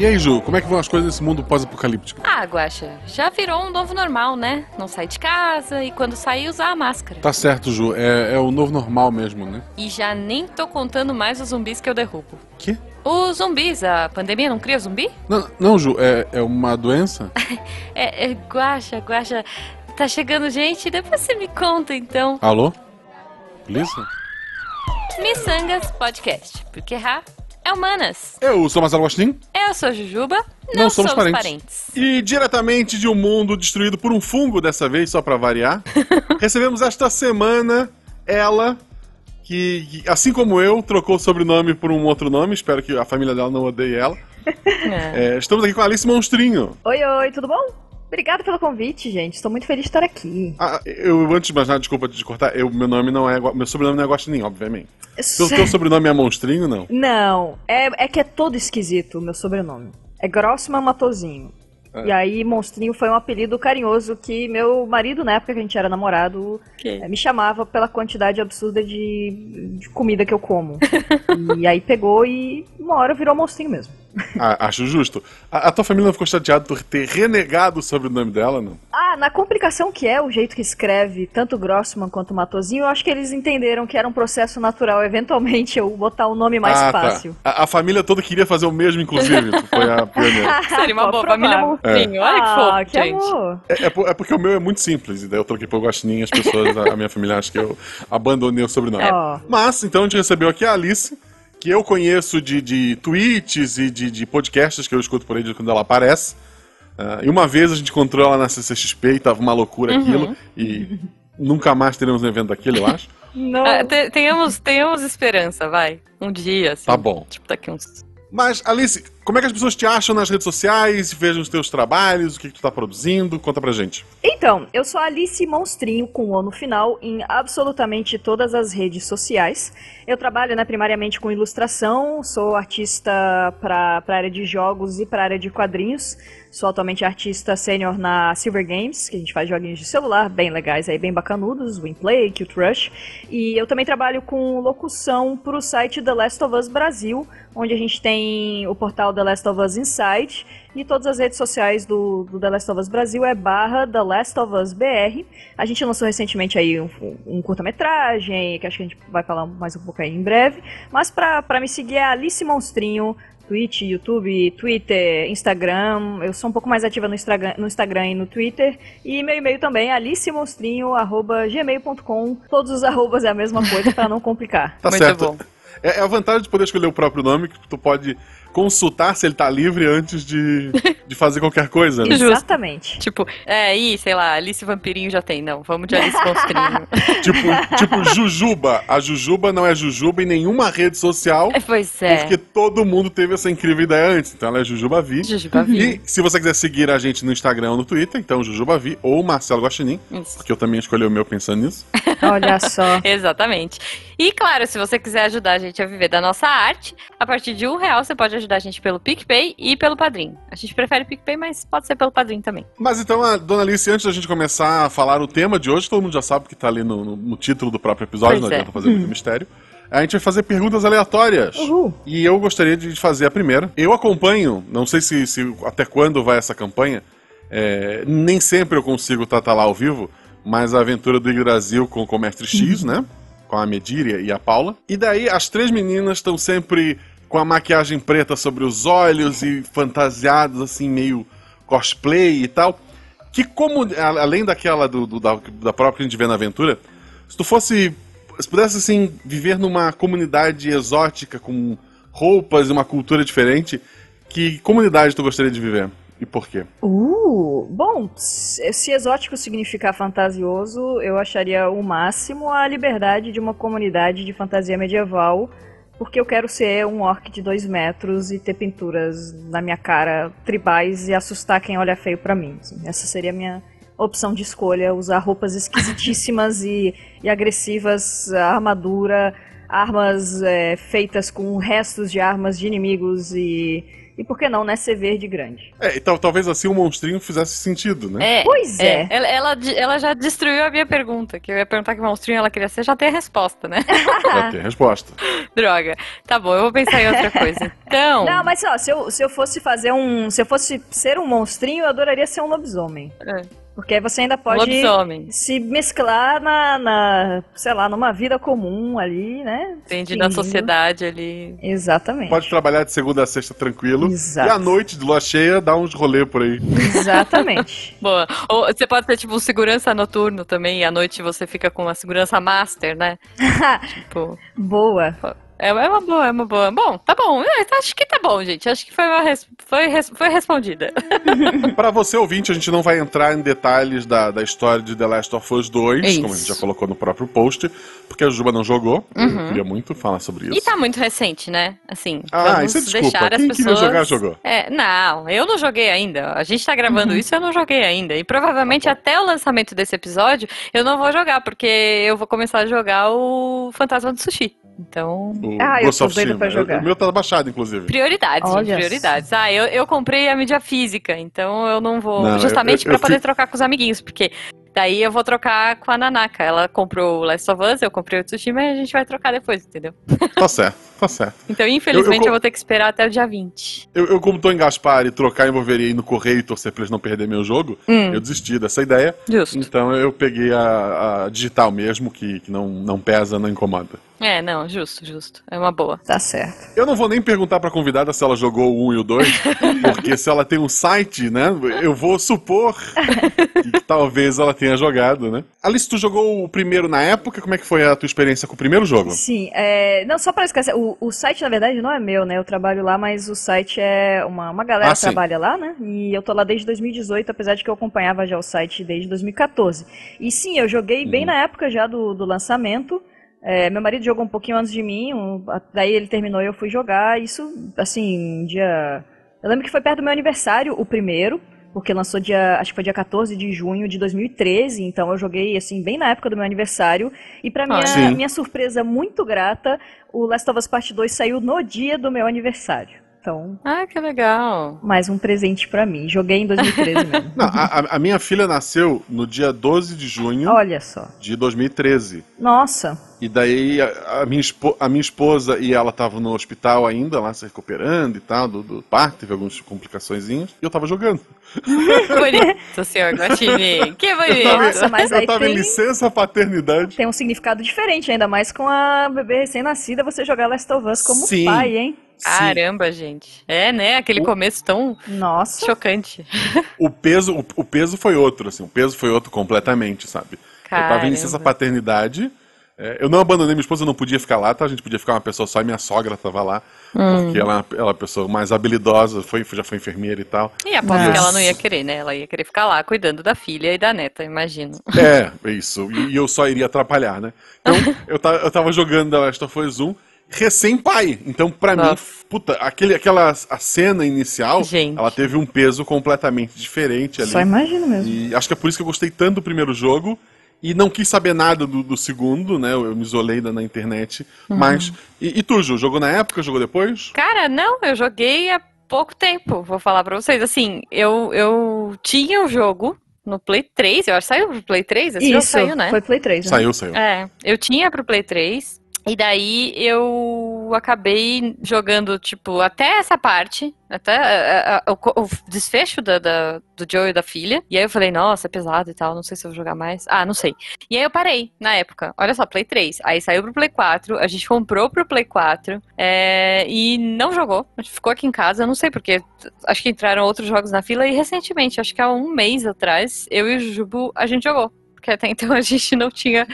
E aí, Ju, como é que vão as coisas nesse mundo pós-apocalíptico? Ah, Guaxa, já virou um novo normal, né? Não sai de casa e quando sair usar a máscara. Tá certo, Ju, é, é o novo normal mesmo, né? E já nem tô contando mais os zumbis que eu derrubo. Que? Os zumbis, a pandemia não cria zumbi? Não, não Ju, é, é uma doença? é, é, Guaxa, Guaxa, tá chegando gente, depois você me conta então. Alô? Polícia? Missangas Podcast, porque errar é humanas. Eu sou Marcelo Agostinho. Eu sou Jujuba. Não, Não somos, somos parentes. parentes. E diretamente de um mundo destruído por um fungo, dessa vez, só pra variar, recebemos esta semana ela, que, que, assim como eu, trocou o sobrenome por um outro nome. Espero que a família dela não odeie ela. É. É, estamos aqui com a Alice Monstrinho. Oi, oi, tudo bom? Obrigada pelo convite, gente. Estou muito feliz de estar aqui. Ah, eu, antes de mais nada, desculpa te cortar, eu, meu nome não é. Meu sobrenome não é Guaxinim, obviamente. Se o teu sobrenome é Monstrinho, não. Não, é, é que é todo esquisito o meu sobrenome. É Grossman Matozinho. É. E aí, Monstrinho foi um apelido carinhoso que meu marido, na época que a gente era namorado, eh, me chamava pela quantidade absurda de, de comida que eu como. e aí pegou e uma hora virou Monstrinho mesmo. Ah, acho justo. A, a tua família não ficou chateada por ter renegado o sobrenome dela, não? Ah, na complicação que é o jeito que escreve tanto Grossman quanto Matozinho, eu acho que eles entenderam que era um processo natural, eventualmente, eu botar o nome mais ah, fácil. Tá. A, a família toda queria fazer o mesmo, inclusive. foi a pioneira. Seria uma boa família Monstrinho. Olha que ah, fofo, que gente. amor. É, é é porque o meu é muito simples, e daí eu troquei por Guaxinim as pessoas, a, a minha família, acha que eu abandonei o sobrenome. Ó. Mas, então a gente recebeu aqui a Alice, que eu conheço de, de tweets e de, de podcasts que eu escuto por aí de quando ela aparece. Ah, e uma vez a gente encontrou ela na CCXP e tava uma loucura Uhum. aquilo, e nunca mais teremos um evento daquele, eu acho. Não. Ah, te- tenhamos, tenhamos esperança, vai. Um dia, assim. Tá bom. Tipo, daqui uns. Mas, Alice, como é que as pessoas te acham nas redes sociais? Vejam os teus trabalhos, o que, que tu tá produzindo? Conta pra gente. Então, eu sou Alice Monstrinho com o no final em absolutamente todas as redes sociais. Eu trabalho né, primariamente com ilustração, sou artista para a área de jogos e para a área de quadrinhos. Sou atualmente artista sênior na Silver Games, que a gente faz joguinhos de celular bem legais, aí bem bacanudos, Winplay, Cute Rush. E eu também trabalho com locução para o site The Last of Us Brasil, onde a gente tem o portal The Last of Us Inside e todas as redes sociais do, do The Last of Us Brasil é barra The Last of Us BR. A gente lançou recentemente aí um, um curta-metragem, que acho que a gente vai falar mais um pouco aí em breve. Mas pra me seguir é Alice Monstrinho, Twitch, YouTube, Twitter, Instagram. Eu sou um pouco mais ativa no Instagram, no Instagram e no Twitter. E meu e-mail também é alicemonstrinho.gmail.com. Todos os arrobas é a mesma coisa pra não complicar. Tá Muito certo. bom. É, é a vantagem de poder escolher o próprio nome, que tu pode consultar se ele tá livre antes de, de fazer qualquer coisa, né? Exatamente. Tipo, é, aí, sei lá, Alice Vampirinho já tem. Não, vamos de Alice Monstrinho. tipo, tipo Jujuba. A Jujuba não é Jujuba em nenhuma rede social, É, pois é. porque todo mundo teve essa incrível ideia antes. Então ela é Jujuba Vi. Jujuba Vi. E se você quiser seguir a gente no Instagram ou no Twitter, então Jujuba Vi ou Marcelo Guaxinim, Isso. porque eu também escolhi o meu pensando nisso. Olha só. Exatamente. E claro, se você quiser ajudar a gente a viver da nossa arte, a partir de um real você pode ajudar a gente pelo PicPay e pelo Padrim. A gente prefere PicPay, mas pode ser pelo Padrim também. Mas então, a dona Alice, antes da gente começar a falar o tema de hoje, todo mundo já sabe que tá ali no, no- no título do próprio episódio, Pois não é. adianta fazer muito mistério. A gente vai fazer perguntas aleatórias. Uhul. E eu gostaria de fazer a primeira. Eu acompanho, não sei se, se- até quando vai essa campanha, é, nem sempre eu consigo estar lá ao vivo, mas a aventura do Brasil com, com o Mestre X, né? Com a Medíria e a Paula. E daí as três meninas estão sempre com a maquiagem preta sobre os olhos e fantasiadas assim, meio cosplay e tal. Que como, além daquela do, do- da, da própria que a gente vê na aventura, se tu fosse. Se pudesse assim, viver numa comunidade exótica com roupas e uma cultura diferente, que comunidade tu gostaria de viver? E por quê? Uh, bom, se exótico significar fantasioso, eu acharia o máximo a liberdade de uma comunidade de fantasia medieval, porque eu quero ser um orc de dois metros e ter pinturas na minha cara tribais e assustar quem olha feio pra mim. Essa seria a minha opção de escolha, usar roupas esquisitíssimas e, e agressivas, armadura, armas é, feitas com restos de armas de inimigos e. E por que não, né? Ser verde grande. É, e tal, talvez assim o monstrinho fizesse sentido, né? É, Pois é. Ela, ela, ela já destruiu a minha pergunta, que eu ia perguntar que monstrinho ela queria ser, já tem a resposta, né? Já tem a resposta. Droga. Tá bom, eu vou pensar em outra coisa. Então. Não, mas ó, se eu, se eu fosse fazer um. Se eu fosse ser um monstrinho, eu adoraria ser um lobisomem. É. Porque aí você ainda pode Lobisomem. se mesclar na, na, sei lá, numa vida comum ali, né? Entendi, na sociedade ali. Exatamente. Pode trabalhar de segunda a sexta tranquilo. Exato. E à noite, de lua cheia, dá uns rolê por aí. Exatamente. Boa. Ou você pode ser tipo um segurança noturno também, e à noite você fica com uma segurança master, né? tipo. Boa. É é uma boa, é uma boa. Bom, tá bom. É, Acho que tá bom, gente. Acho que foi, res- foi, res- foi respondida. Pra você ouvinte, a gente não vai entrar em detalhes da, da história de The Last of Us 2, Isso. como a gente já colocou no próprio post, porque a Juba não jogou. Eu queria muito falar sobre isso. Uhum. E tá muito recente, né? Assim, Ah, vamos isso é deixar as Quem pessoas... jogar, jogou. É, não, eu não joguei ainda. A gente tá gravando isso, eu não joguei ainda. E provavelmente Tá até o lançamento desse episódio, eu não vou jogar, porque eu vou começar a jogar o Fantasma do Sushi. Então, O Ah, eu tô pra jogar. O meu tá baixado, inclusive. prioridades, Olha gente, prioridades. Ah, eu, eu comprei a mídia física, então eu não vou. Não, eu- justamente eu- eu pra poder fico- trocar com os amiguinhos, porque daí eu vou trocar com a Nanaka. Ela comprou o Last of Us, eu comprei o Tsushima e a gente vai trocar depois, entendeu? Tá certo, tá certo. Então, infelizmente, eu, eu- vou ter que esperar até o dia 20. Eu, eu como tô em Gaspar e trocar envolveria ir no correio e torcer pra eles não perderem meu jogo, Hum. eu desisti dessa ideia. Justo. Então eu peguei a, a digital mesmo, que, que não, não pesa, não incomoda. É, não, justo, justo. É uma boa. Tá certo. Eu não vou nem perguntar pra convidada se ela jogou o 1 e o 2, porque se ela tem um site, né, eu vou supor que talvez ela tenha jogado, né? Alice, tu jogou o primeiro na época? Como é que foi a tua experiência com o primeiro jogo? Sim, é, não, só para esquecer, o, o site na verdade não é meu, né? Eu trabalho lá, mas o site é uma, uma galera Ah, sim. trabalha lá, né? E eu tô lá desde 2018, apesar de que eu acompanhava já o site desde 2014. E sim, eu joguei bem Uhum. na época já do, do lançamento. É, meu marido jogou um pouquinho antes de mim, um- daí ele terminou e eu fui jogar. Isso, assim, dia. Eu lembro que foi perto do meu aniversário, o primeiro, porque lançou dia. Acho que foi dia 14 de junho de 2013, então eu joguei, assim, bem na época do meu aniversário. E pra minha, sim. minha surpresa muito grata, o Last of Us Part 2 saiu no dia do meu aniversário. Então, Ah, que legal. mais um presente pra mim. Joguei em 2013 mesmo. Não, a, a- minha filha nasceu no dia 12 de junho Olha só. de 2013. Nossa. E daí a, a minha, espo- a minha esposa e ela estavam no hospital ainda, lá se recuperando e tal, do, do parto, teve algumas complicaçõezinhas, e eu tava jogando. Bonito, senhor Guatini. Que bonito. Nossa, mas eu aí tava em tem- licença paternidade. Tem um significado diferente, ainda mais com a bebê recém-nascida, você jogar Last of Us como Sim. pai, hein? Caramba, gente. É, né? Aquele O- começo tão Nossa. chocante. O peso, o, o peso foi outro, assim, o peso foi outro completamente, sabe? Eu tava Caramba. em licença paternidade. é, eu não abandonei minha esposa, eu não podia ficar lá, tá? A gente podia ficar uma pessoa só e minha sogra tava lá. Hum. Porque ela, ela é uma pessoa mais habilidosa, foi, já foi enfermeira e tal. E aposto que ela não ia querer, né? Ela ia querer ficar lá cuidando da filha e da neta, imagino. É, isso. E, e eu só iria atrapalhar, né? Então, eu, ta- eu tava jogando The Last of Us 1 recém-pai. Então, pra mim, puta, aquele, aquela a cena inicial, Gente. ela teve um peso completamente diferente ali. Só imagino mesmo. E acho que é por isso que eu gostei tanto do primeiro jogo. E não quis saber nada do, do segundo, né? Eu, eu me isolei da- na internet. Uhum. Mas. E, e tu, Ju? Jogou na época? Jogou depois? Cara, não, eu joguei há pouco tempo, vou falar pra vocês. Assim, eu, eu tinha o jogo no Play 3, eu acho que saiu pro Play 3, esse jogo Isso, saiu, né? foi Play 3, né? Saiu, saiu. É, eu tinha pro Play 3. E daí eu acabei jogando, tipo, até essa parte, até o, o desfecho da, da- do Joe e da filha. E aí eu falei, nossa, é pesado e tal, não sei se eu vou jogar mais. Ah, não sei. E aí eu parei na época. Olha só, Play 3. Aí saiu pro Play 4, a gente comprou pro Play 4 é, e não jogou. A gente ficou aqui em casa, não sei porque. Acho que entraram outros jogos na fila e recentemente, acho que há um mês atrás, eu e o Jubo, a gente jogou. Porque até então a gente não tinha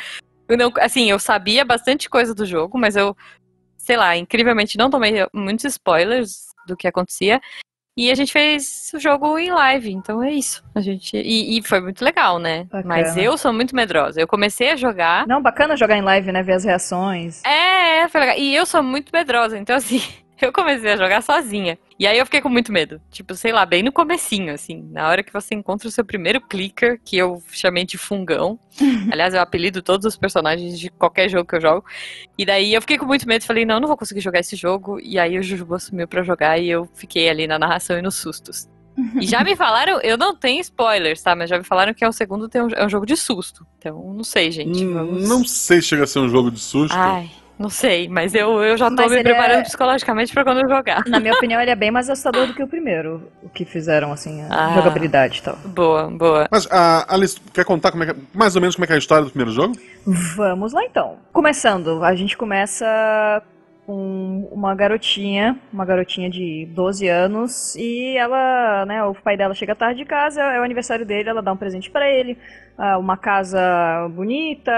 eu não, assim, eu sabia bastante coisa do jogo, mas eu, sei lá, incrivelmente não tomei muitos spoilers do que acontecia. E a gente fez o jogo em live, então é isso. A gente e, e foi muito legal, né? Bacana. Mas eu sou muito medrosa. Eu comecei a jogar. Não, bacana jogar em live, né? Ver as reações. É, foi legal. E eu sou muito medrosa, então assim, eu comecei a jogar sozinha. E aí eu fiquei com muito medo. Tipo, sei lá, bem no comecinho, assim. Na hora que você encontra o seu primeiro clicker, que eu chamei de fungão. Aliás, eu apelido todos os personagens de qualquer jogo que eu jogo. E daí eu fiquei com muito medo. Falei, não, não vou conseguir jogar esse jogo. E aí o Jujubu assumiu pra jogar e eu fiquei ali na narração e nos sustos. E já me falaram, eu não tenho spoilers, tá? Mas já me falaram que é o segundo tem um, é um jogo de susto. Então, não sei, gente. Hum, Vamos... Não sei se chega a ser um jogo de susto. Ai, não sei, mas eu, eu já tô Mas me ele preparando é- psicologicamente pra quando eu jogar. Na minha opinião, ele é bem mais assustador do que o primeiro. O que fizeram, assim, a Ah. jogabilidade e tal. Boa, boa. Mas, a Alice, quer contar como é que, mais ou menos como é que é a história do primeiro jogo? Vamos lá então. Começando, a gente começa com uma garotinha, uma garotinha de 12 anos, e ela, né, o pai dela chega tarde de casa, é o aniversário dele, ela dá um presente pra ele, ah, uma casa bonita,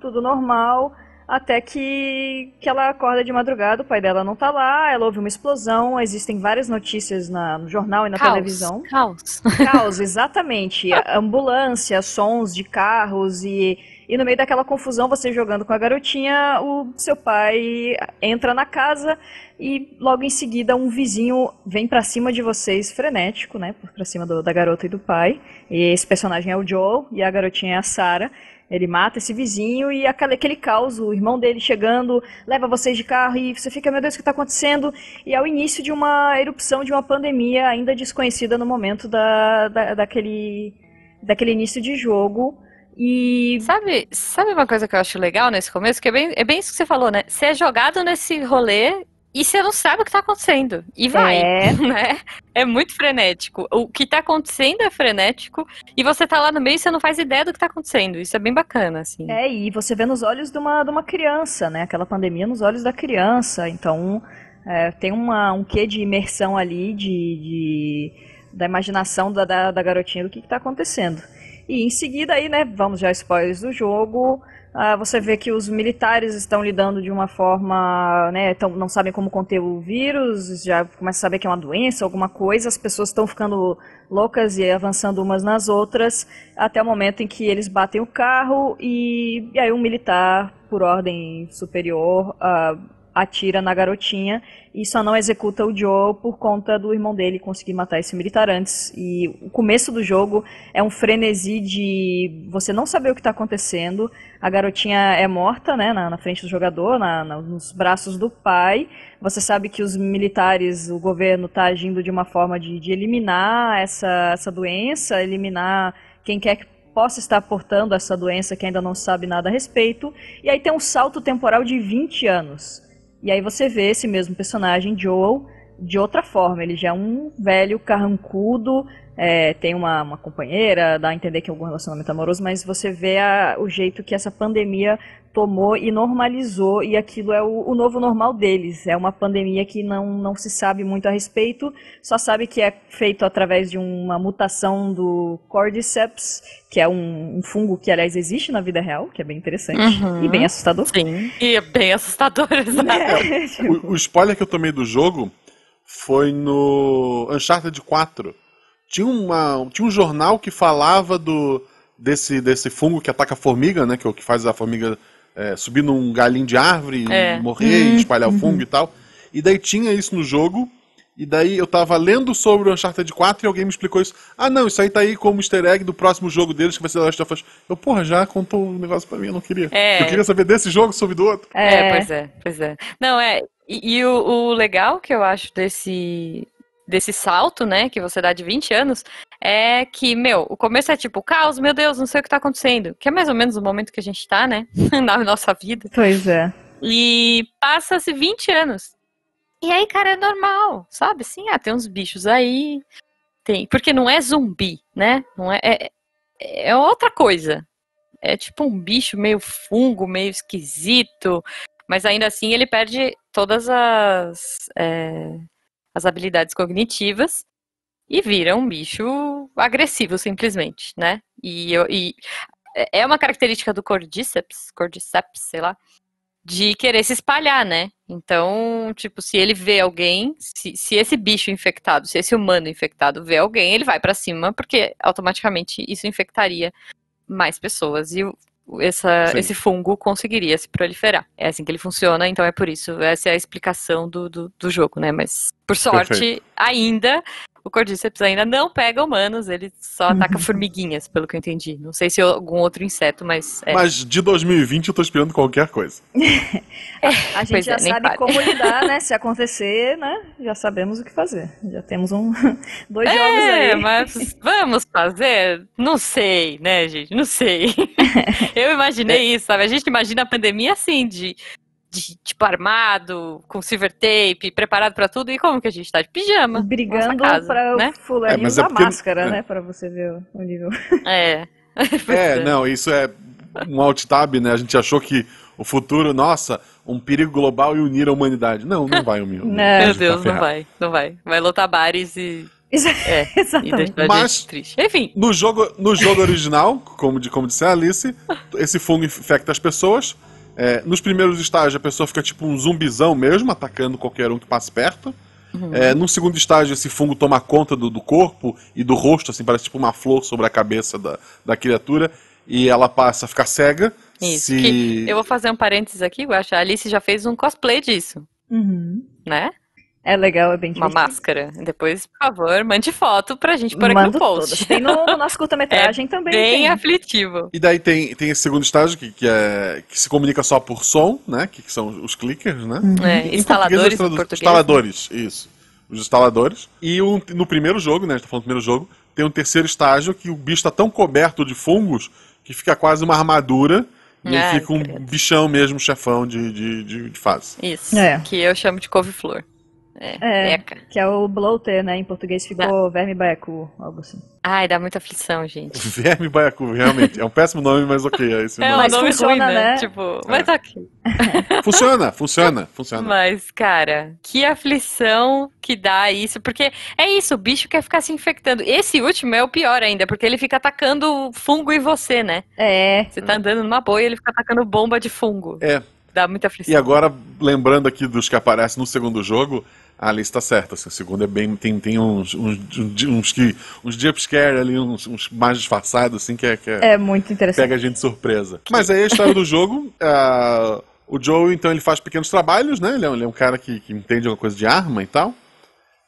tudo normal, até que, que ela acorda de madrugada, o pai dela não tá lá, ela ouve uma explosão, existem várias notícias na- no jornal e na Caos, televisão. Caos. Caos, exatamente. Ambulância, sons de carros e, e no meio daquela confusão, você jogando com a garotinha, o seu pai entra na casa e logo em seguida um vizinho vem pra cima de vocês frenético, né? Pra cima do- da garota e do pai. E esse personagem é o Joel e a garotinha é a Sarah. Ele mata esse vizinho e aquele, aquele caos, o irmão dele chegando, leva vocês de carro e você fica, meu Deus, o que está acontecendo? E é o início de uma erupção de uma pandemia ainda desconhecida no momento da, da- daquele, daquele início de jogo. E Sabe, sabe uma coisa que eu acho legal nesse começo? Que é bem, é bem isso que você falou, né? Você é jogado nesse rolê e você não sabe o que tá acontecendo. E vai, É. né? É muito frenético. O que tá acontecendo é frenético e você tá lá no meio e você não faz ideia do que tá acontecendo. Isso é bem bacana, assim. É, e você vê nos olhos de uma, de uma criança, né? Aquela pandemia nos olhos da criança. Então, é, tem uma, um quê de imersão ali, de, de- da imaginação da, da, da garotinha do que está acontecendo. E em seguida aí, né, vamos já spoilers do jogo, ah, você vê que os militares estão lidando de uma forma, né, tão, não sabem como conter o vírus, já começa a saber que é uma doença, alguma coisa, as pessoas estão ficando loucas e avançando umas nas outras, até o momento em que eles batem o carro e, e aí um militar, por ordem superior, ah, atira na garotinha e só não executa o Joe por conta do irmão dele conseguir matar esse militar antes. E o começo do jogo é um frenesi de você não saber o que está acontecendo. A garotinha é morta, né, na, na frente do jogador, na- na- nos braços do pai. Você sabe que os militares, o governo está agindo de uma forma de, de eliminar essa, essa doença, eliminar quem quer que possa estar portando essa doença que ainda não sabe nada a respeito. E aí tem um salto temporal de 20 anos. E aí você vê esse mesmo personagem, Joel, de outra forma. Ele já é um velho carrancudo, é, tem uma, uma companheira, dá a entender que é algum relacionamento amoroso, mas você vê a- o jeito que essa pandemia tomou e normalizou, e aquilo é o, o novo normal deles. É uma pandemia que não, não se sabe muito a respeito, só sabe que é feito através de uma mutação do Cordyceps, que é um, um fungo que, aliás, existe na vida real, que é bem interessante Uhum. e bem assustador. Sim. E é bem assustador, exato. É, tipo, O, o spoiler que eu tomei do jogo foi no Uncharted 4. Tinha, uma, tinha um jornal que falava do desse, desse fungo que ataca a formiga, né? Que é o que faz a formiga é, subir num galinho de árvore, É. morrer e espalhar o fungo e tal. E daí tinha isso no jogo. E daí eu tava lendo sobre o Uncharted 4 e alguém me explicou isso. Ah, não, isso aí tá aí como easter egg do próximo jogo deles, que vai ser The Last of Us. Eu, porra, já contou um negócio pra mim, eu não queria. É. Eu queria saber desse jogo sobre do outro. É, pois é, pois é. Não, é. E, e o, o legal que eu acho desse, desse salto, né, que você dá de 20 anos, é que, meu, o começo é tipo, caos, meu Deus, não sei o que tá acontecendo. Que é mais ou menos o momento que a gente tá, né, na nossa vida. Pois é. E passa-se 20 anos. E aí, cara, é normal, sabe? Sim, ah, tem uns bichos aí. Tem. Porque não é zumbi, né? Não é, é, é outra coisa. É tipo um bicho meio fungo, meio esquisito. Mas ainda assim ele perde todas as, é, as habilidades cognitivas e vira um bicho agressivo, simplesmente, né? E, eu- e é uma característica do Cordyceps, Cordyceps, sei lá, de querer se espalhar, né? Então, tipo, se ele vê alguém, se, se esse bicho infectado, se esse humano infectado vê alguém, ele vai pra cima, porque automaticamente isso infectaria mais pessoas. E essa, esse fungo conseguiria se proliferar. É assim que ele funciona, então é por isso. Essa é a explicação do, do, do jogo, né? Mas, por sorte, Perfeito. ainda. O Cordyceps ainda não pega humanos, ele só ataca formiguinhas, pelo que eu entendi. Não sei se algum outro inseto, mas. É. Mas de 2020 eu tô esperando qualquer coisa. A gente Pois já é, sabe como lidar, né? Se acontecer, né? Já sabemos o que fazer. Já temos um dois jogos É, aí. mas vamos fazer? Não sei, né, gente? Não sei. Eu imaginei isso, sabe? A gente imagina a pandemia assim, de, de tipo armado, com silver tape, preparado pra tudo. E como que a gente tá? De pijama. Brigando pra né? o fulaninho É, mas é usar porque- máscara, é. né? Pra você ver o- nível. É. É, não, isso é um alt tab, né? A gente achou que o futuro, nossa, um perigo global e unir a humanidade. Não, não vai unir. Não. Meu gente tá Deus, não vai, não vai. Vai lotar bares e, é, Exatamente. Mas-. Enfim, No jogo, no jogo original, como, de, como disse a Alice, esse fungo infecta as pessoas. É, nos primeiros estágios, a pessoa fica tipo um zumbizão mesmo, atacando qualquer um que passe perto. É, no segundo estágio, esse fungo toma conta do, do corpo e do rosto, assim, parece tipo uma flor sobre a cabeça da, da criatura. E ela passa a ficar cega. isso. se... que eu vou fazer um parênteses aqui, eu acho. A Alice já fez um cosplay disso, Uhum. né? É legal, é bem Uma máscara. Depois, por favor, mande foto pra gente pôr aqui no post. todas. Tem no, no nosso curta-metragem também. Bem tem. aflitivo. E daí tem, tem esse segundo estágio que, que, é, que se comunica só por som, né? Que, que são os clickers, né? É, Em instaladores português. Instaladores, isso. Os instaladores. E o- no primeiro jogo, né? A gente tá falando do primeiro jogo, tem um terceiro estágio que o bicho tá tão coberto de fungos que fica quase uma armadura. E ele fica um credo. bichão mesmo, chefão de, de, de, de fase. Isso. É. Que eu chamo de couve-flor. É, É. Que é o bloater, né? Em português ficou verme baiacu, algo assim. Ai, dá muita aflição, gente. Verme Baiacu, realmente. É um péssimo nome, mas ok, é esse É um nome. Mas nome funciona, ruim, né? né? Tipo, mas tá aqui. Funciona, funciona, funciona. Mas, cara, que aflição que dá isso. Porque é isso, o bicho quer ficar se infectando. Esse último é o pior ainda, porque ele fica atacando fungo em você, né? É. Você tá andando numa boia e ele fica atacando bomba de fungo. É, Dá muita aflição. E agora, lembrando aqui dos que aparecem no segundo jogo, a tá certa. Assim, o segundo é bem. Tem, tem uns, uns, uns, uns, que, uns jumpscare ali, uns, uns mais disfarçados, assim, que é. Que é- É muito interessante. pega a gente de surpresa. Mas aí a história do jogo. ah, o Joe, então, ele faz pequenos trabalhos, né? Ele é, um- ele é um cara que, que entende alguma coisa de arma e tal.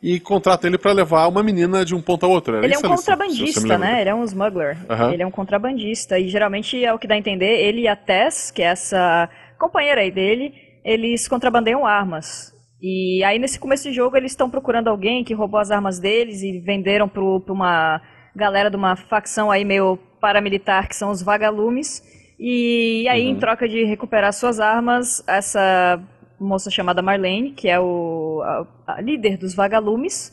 E contrata ele pra levar uma menina de um ponto ao outro. Era Ele é um contrabandista, né? Ele é um smuggler. Aham. Ele é um contrabandista. E geralmente é o que dá a entender, ele e a Tess, que é essa companheira aí dele, eles contrabandeiam armas. E aí nesse começo de jogo eles estão procurando alguém que roubou as armas deles e venderam pro, pra uma galera de uma facção aí meio paramilitar, que são os vagalumes. E aí, em troca de recuperar suas armas, essa moça chamada Marlene, que é o, a- a líder dos vagalumes,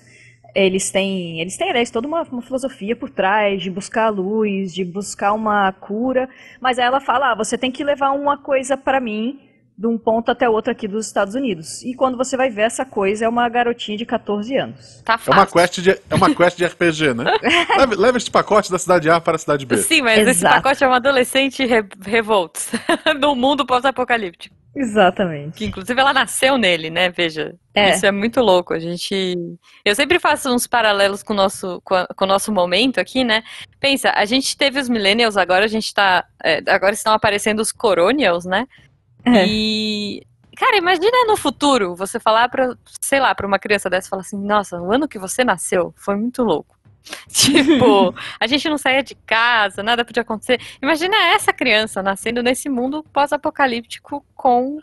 eles têm, eles têm, aliás, toda uma, uma filosofia por trás de buscar a luz, de buscar uma cura. Mas aí ela fala: ah, você tem que levar uma coisa pra mim de um ponto até outro aqui dos Estados Unidos. E quando você vai ver essa coisa, é uma garotinha de 14 anos. Tá É fácil. uma, quest de, é uma quest de RPG, né? leva, leva este pacote da cidade A para a cidade B. Sim, mas esse Exato. pacote é um adolescente re revolto no mundo pós-apocalíptico. Exatamente. Que inclusive ela nasceu nele, né? Veja. É. Isso é muito louco. A gente. Eu sempre faço uns paralelos com o nosso, com, a- com o nosso momento aqui, né? Pensa, a gente teve os millennials, agora a gente tá. é, agora estão aparecendo os coronials, né? É. E. Cara, imagina no futuro você falar pra, sei lá, pra uma criança dessa e falar assim, nossa, o ano que você nasceu foi muito louco. Tipo, a gente não saía de casa, nada podia acontecer. Imagina essa criança nascendo nesse mundo pós-apocalíptico com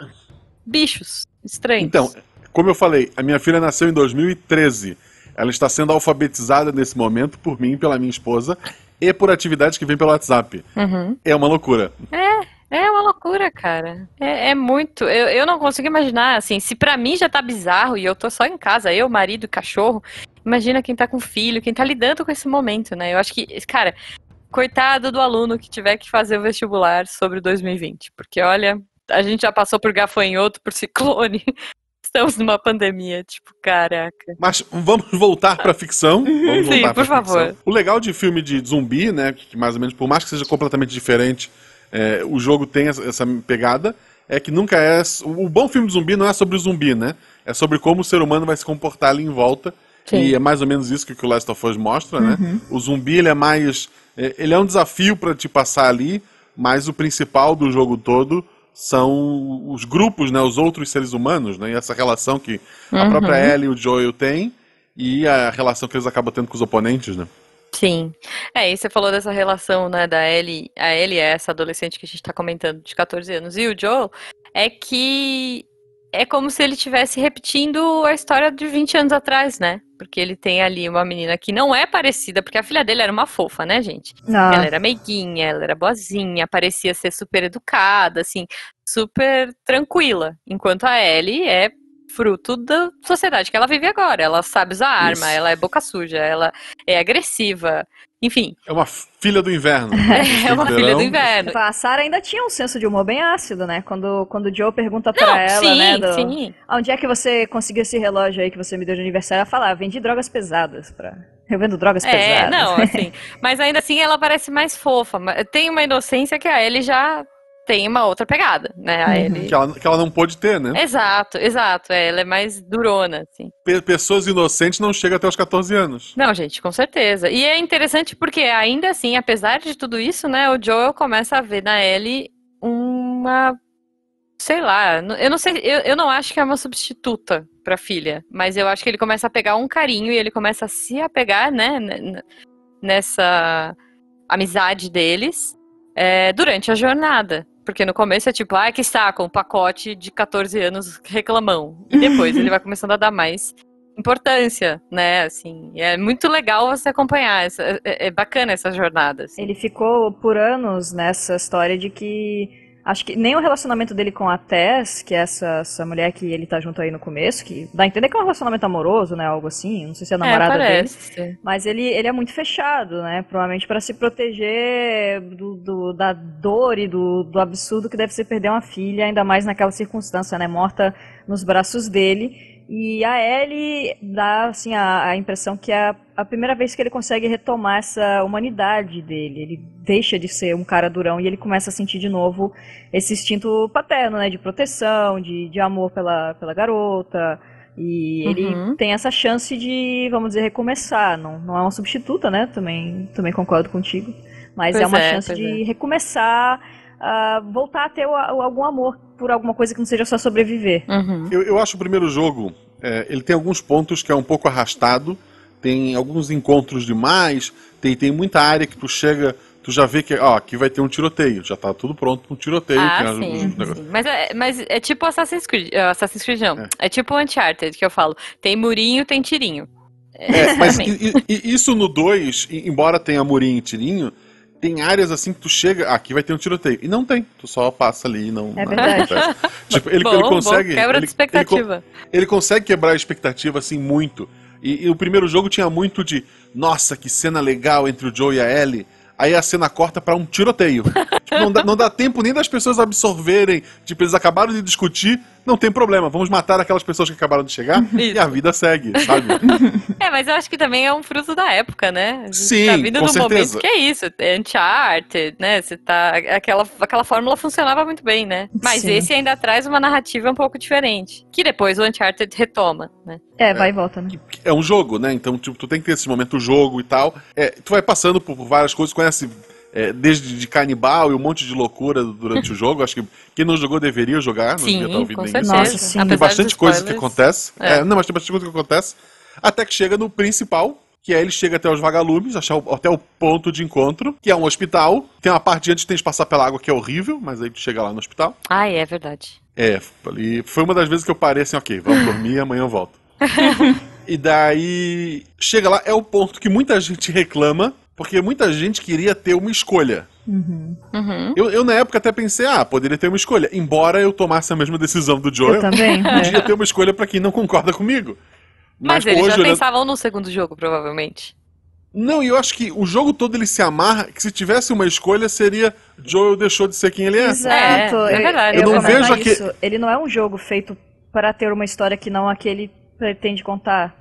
bichos estranhos. Então, como eu falei, a minha filha nasceu em 2013. Ela está sendo alfabetizada nesse momento por mim, pela minha esposa, e por atividades que vêm pelo WhatsApp. Uhum. É uma loucura. É uma loucura, cara. É, é muito. Eu, eu não consigo imaginar, assim, se pra mim já tá bizarro e eu tô só em casa, eu, marido e cachorro, imagina quem tá com filho, quem tá lidando com esse momento, né? Eu acho que, cara, coitado do aluno que tiver que fazer o vestibular sobre 2020. Porque, olha, a gente já passou por gafanhoto, por ciclone. Estamos numa pandemia, tipo, caraca. Mas vamos voltar pra ficção. Vamos Sim, voltar pra por favor. ficção. O legal de filme de zumbi, né? Que mais ou menos, por mais que seja completamente diferente, é, o jogo tem essa, pegada. É que nunca é. O bom filme de zumbi não é sobre o zumbi, né? É sobre como o ser humano vai se comportar ali em volta. Sim. E é mais ou menos isso que o Last of Us mostra, né? O zumbi, ele é mais. é, Ele é um desafio pra te passar ali, mas o principal do jogo todo são os grupos, né, os outros seres humanos, né, e essa relação que a Uhum. própria Ellie e o Joel têm e a relação que eles acabam tendo com os oponentes, né? Sim. É, e você falou dessa relação, né, da Ellie, a Ellie é essa adolescente que a gente tá comentando, de 14 anos, e o Joel, é que é como se ele estivesse repetindo a história de 20 anos atrás, né? Porque ele tem ali uma menina que não é parecida, porque a filha dele era uma fofa, né, gente? Não. Ela era meiguinha, ela era boazinha, parecia ser super educada, assim, super tranquila. Enquanto a Ellie é fruto da sociedade que ela vive agora. Ela sabe usar arma, Isso. ela é boca suja, ela é agressiva. Enfim, É uma filha do inverno. é uma filha do inverno. A Sarah ainda tinha um senso de humor bem ácido, né? Quando, quando o Joe pergunta pra Não, ela, sim, né? do- sim. Onde é que você conseguiu esse relógio aí que você me deu de aniversário? Ela fala, ah, vendi drogas pesadas pra... Eu vendo drogas É, pesadas. não, assim. Mas ainda assim ela parece mais fofa. Tem uma inocência que a Ellie já tem uma outra pegada, né? A Uhum. Ellie. Que ela, que ela não pôde ter, né? Exato, exato. é, Ela é mais durona, assim. Pe- pessoas inocentes não chegam até os 14 anos. Não, gente, com certeza. E é interessante porque ainda assim, apesar de tudo isso, né, o Joel começa a ver na Ellie uma, sei lá, eu não sei, eu, eu não acho que é uma substituta pra filha, mas eu acho que ele começa a pegar um carinho e ele começa a se apegar, né, nessa amizade deles é, durante a jornada. Porque no começo é tipo, ah, que saco, um pacote de 14 anos reclamão. E depois ele vai começando a dar mais importância, né? Assim, é muito legal você acompanhar. Essa, é, é bacana essa jornada. assim. Ele ficou por anos nessa história de que. Acho que nem o relacionamento dele com a Tess, que é essa, essa mulher que ele tá junto aí no começo, que dá a entender que é um relacionamento amoroso, né? Algo assim. Não sei se é a namorada é, dele. Mas ele, ele é muito fechado, né? Provavelmente para se proteger do, do- da dor e do, do absurdo que deve ser perder uma filha, ainda mais naquela circunstância, né? Morta nos braços dele. E a Ellie dá assim, a, a impressão que é a, a primeira vez que ele consegue retomar essa humanidade dele. Ele deixa de ser um cara durão e ele começa a sentir de novo esse instinto paterno, né? De proteção, de, de amor pela, pela garota. E ele Uhum. tem essa chance de, vamos dizer, recomeçar. Não, não é uma substituta, né? Também, também concordo contigo. Mas Pois é uma é, chance de recomeçar, a voltar a ter o- algum amor por alguma coisa que não seja só sobreviver. Uhum. Eu, eu acho o primeiro jogo, é, ele tem alguns pontos que é um pouco arrastado, tem alguns encontros demais, tem, tem muita área que tu chega, tu já vê que, ó, aqui vai ter um tiroteio, já tá tudo pronto um tiroteio. Ah, as- sim, os sim. Mas é, mas é tipo Assassin's Creed. eh, Assassin's Creed não. É. É, tipo Uncharted, que eu falo. Tem murinho, tem tirinho. É, mas isso no 2, embora tenha murinho e tirinho, tem áreas assim que tu chega, aqui vai ter um tiroteio. E não tem, tu só passa ali e não. É não verdade. acontece. Tipo, ele, bom, ele bom, consegue. quebra ele, de expectativa. Ele, ele consegue quebrar a expectativa assim muito. E, e o primeiro jogo tinha muito de, nossa, que cena legal entre o Joe e a Ellie. Aí a cena corta pra um tiroteio. Tipo, não, dá, não dá tempo nem das pessoas absorverem. Tipo, eles acabaram de discutir, não tem problema, vamos matar aquelas pessoas que acabaram de chegar e Isso. a vida segue, sabe? É, mas eu acho que também é um fruto da época, né? Gente Sim, tá vindo com num certeza. momento que é isso, é Uncharted, né? Você tá. Aquela, aquela fórmula funcionava muito bem, né? Mas Sim. esse ainda traz uma narrativa um pouco diferente. Que depois o Uncharted retoma, né? É, vai e volta, né? é um jogo, né? Então, tipo, tu tem que ter esse momento jogo e tal. É, tu vai passando por várias coisas, conhece é, desde de canibal e um monte de loucura durante o jogo. Acho que quem não jogou deveria jogar, não devia estar Sim, ouvindo com certeza. Nossa, sim. Tem bastante coisa que acontece. É. É, não, mas tem bastante coisa que acontece. Até que chega no principal, que aí ele chega até os vagalumes, achar o- até o ponto de encontro, que é um hospital. Tem uma parte antes que tem que passar pela água que é horrível, mas aí tu chega lá no hospital. Ai, é verdade. É, ali foi uma das vezes que eu parei assim, ok, vamos dormir, amanhã eu volto. e daí chega lá, é o ponto que muita gente reclama, porque muita gente queria ter uma escolha. Uhum. Uhum. Eu, eu, na época até pensei, ah, poderia ter uma escolha, embora eu tomasse a mesma decisão do Eu Joel. também. né? Podia ter uma escolha pra quem não concorda comigo. Mas, eles já olhando- pensavam no segundo jogo, provavelmente. Não, e eu acho que o jogo todo ele se amarra, que se tivesse uma escolha seria Joel deixou de ser quem ele é. Exato. É, é verdade. Eu, Eu não vejo aqui-. Ele não é um jogo feito para ter uma história que não a que ele pretende contar.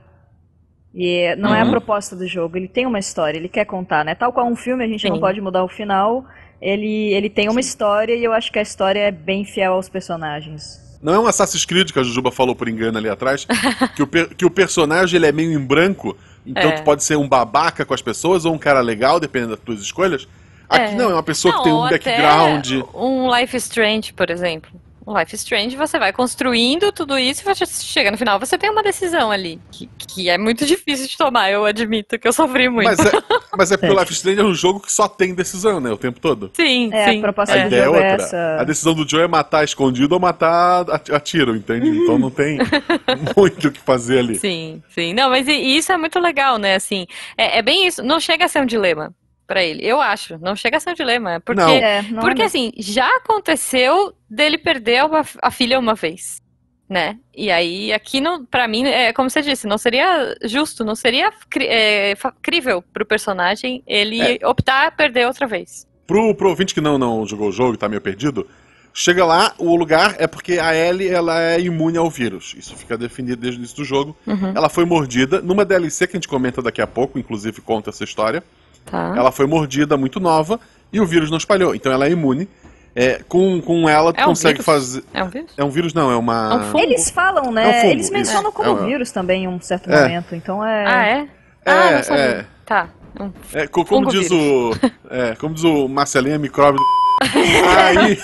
E não é a Uhum. proposta do jogo. Ele tem uma história, ele quer contar, né? Tal qual um filme, a gente não Sim. pode mudar o final. Ele, ele tem uma história e eu acho que a história é bem fiel aos personagens. Não é um Assassin's Creed que a Jujuba falou por engano ali atrás, que, o per- que o personagem ele é meio em branco, então É. tu pode ser um babaca com as pessoas ou um cara legal, dependendo das tuas escolhas. Aqui É. não, é uma pessoa Não, que tem um background. Um Life is Strange, por exemplo. Life is Strange, você vai construindo tudo isso e você chega no final, você tem uma decisão ali. Que, que é muito difícil de tomar, eu admito que eu sofri muito. Mas é, mas é porque o É. Life is Strange é um jogo que só tem decisão, né? O tempo todo. Sim, É, sim. a proposta A do ideia é jogo é outra. essa. A decisão do Joe é matar escondido ou matar a, tiro, entende? Então não tem muito o que fazer ali. Sim, sim. Não, mas isso é muito legal, né? Assim, é, é bem isso. Não chega a ser um dilema pra ele, eu acho. Não chega a ser um dilema. Porque, Não. É, não porque é assim, já aconteceu dele perder uma- a filha uma vez. Né? E aí, aqui, não, pra mim, é como você disse, não seria justo, não seria cri- é, crível pro personagem ele optar a perder outra vez. Pro, pro ouvinte que não, não jogou o jogo e tá meio perdido, chega lá, o lugar é porque a Ellie ela é imune ao vírus. Isso fica definido desde o início do jogo. Uhum, Ela foi mordida numa DLC que a gente comenta daqui a pouco, inclusive conta essa história. Tá. Ela foi mordida muito nova e o vírus não espalhou. Então ela é imune. É, com, com ela, tu É um consegue vírus? fazer. É um vírus? É um vírus, não, é uma. É um fungo. Eles falam, né? É um fungo, Eles mencionam isso. como É um- vírus também em um certo É. momento. Então é. Ah, é? É, ah, não sabia. é. Tá. Um É, co- como Fungo diz o. É, como diz o Marcelinho, é micróbio do. Aí.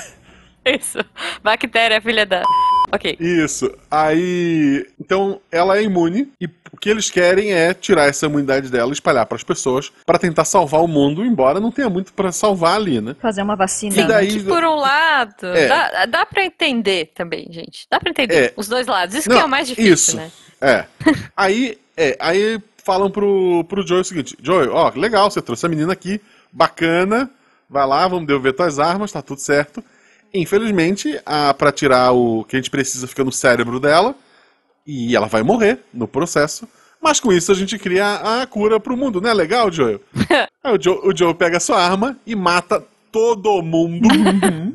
Isso. Bactéria, filha da. Ok. Isso. Aí. Então, ela é imune e o que eles querem é tirar essa imunidade dela e espalhar para as pessoas para tentar salvar o mundo, embora não tenha muito para salvar ali, né? Fazer uma vacina. E daí- Que por um lado, É. dá, dá pra entender também, gente. Dá pra entender É. os dois lados. Isso Não, que é o mais difícil, isso. né? É. aí, é, aí falam pro, pro Joey o seguinte: Joey, ó, legal, você trouxe a menina aqui, bacana, vai lá, vamos devolver tuas armas, tá tudo certo. Infelizmente, a, pra tirar o que a gente precisa fica no cérebro dela, e ela vai morrer no processo. Mas com isso a gente cria a, a cura pro mundo, não é legal, Joel? Aí o Joe, o Joe pega a sua arma e mata todo mundo,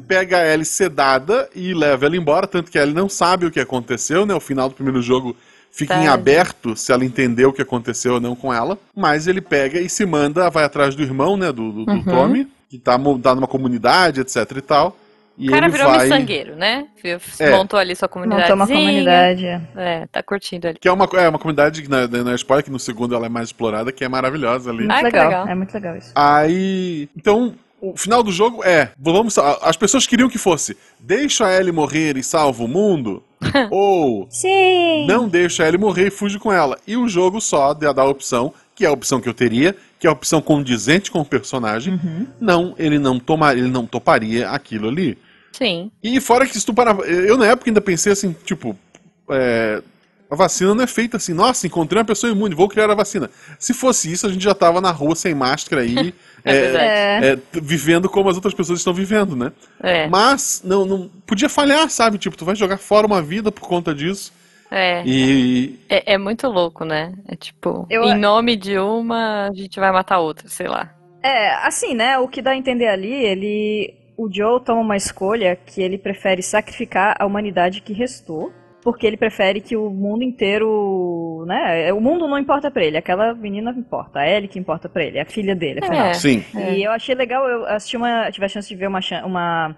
pega a Ellie sedada e leva ela embora, tanto que a Ellie não sabe o que aconteceu, né? O final do primeiro jogo fica em aberto se ela entendeu o que aconteceu ou não com ela, mas ele pega e se manda, vai atrás do irmão, né, do, do, do Uhum. Tommy, que tá, tá numa comunidade, etc e tal. E O cara ele virou vai... miçangueiro, né? É. Montou ali sua comunidade. Montou uma comunidade. é. É, tá curtindo ali. Que é uma, é uma comunidade que na, na spoiler, que no segundo ela é mais explorada, que é maravilhosa ali. Ah, que legal. legal. É muito legal isso. Aí. Então, o final do jogo é. Vamos, as pessoas queriam que fosse deixa a Ellie morrer e salva o mundo. ou Sim! não deixa a Ellie morrer e fuge com ela. E o jogo só dá a opção, que é a opção que eu teria, que é a opção condizente com o personagem. Não, ele não tomar, ele não toparia aquilo ali. Sim. E fora que se tu parar. Eu na época ainda pensei assim, tipo. é, a vacina não é feita assim, nossa, encontrei uma pessoa imune, vou criar a vacina. Se fosse isso, a gente já tava na rua sem máscara aí, É. É. é, vivendo como as outras pessoas estão vivendo, né? É. Mas não, não podia falhar, sabe? Tipo, tu vai jogar fora uma vida por conta disso. É. E É, é muito louco, né? É tipo, Eu- em nome de uma, a gente vai matar outra, sei lá. É, assim, né? O que dá a entender ali, ele. O Joe toma uma escolha que ele prefere sacrificar a humanidade que restou. Porque ele prefere que o mundo inteiro. né? O mundo não importa pra ele, aquela menina importa, a Ellie que importa pra ele, é a filha dele, afinal. É. sim, É. E eu achei legal, eu assisti uma. tive a chance de ver uma, uma,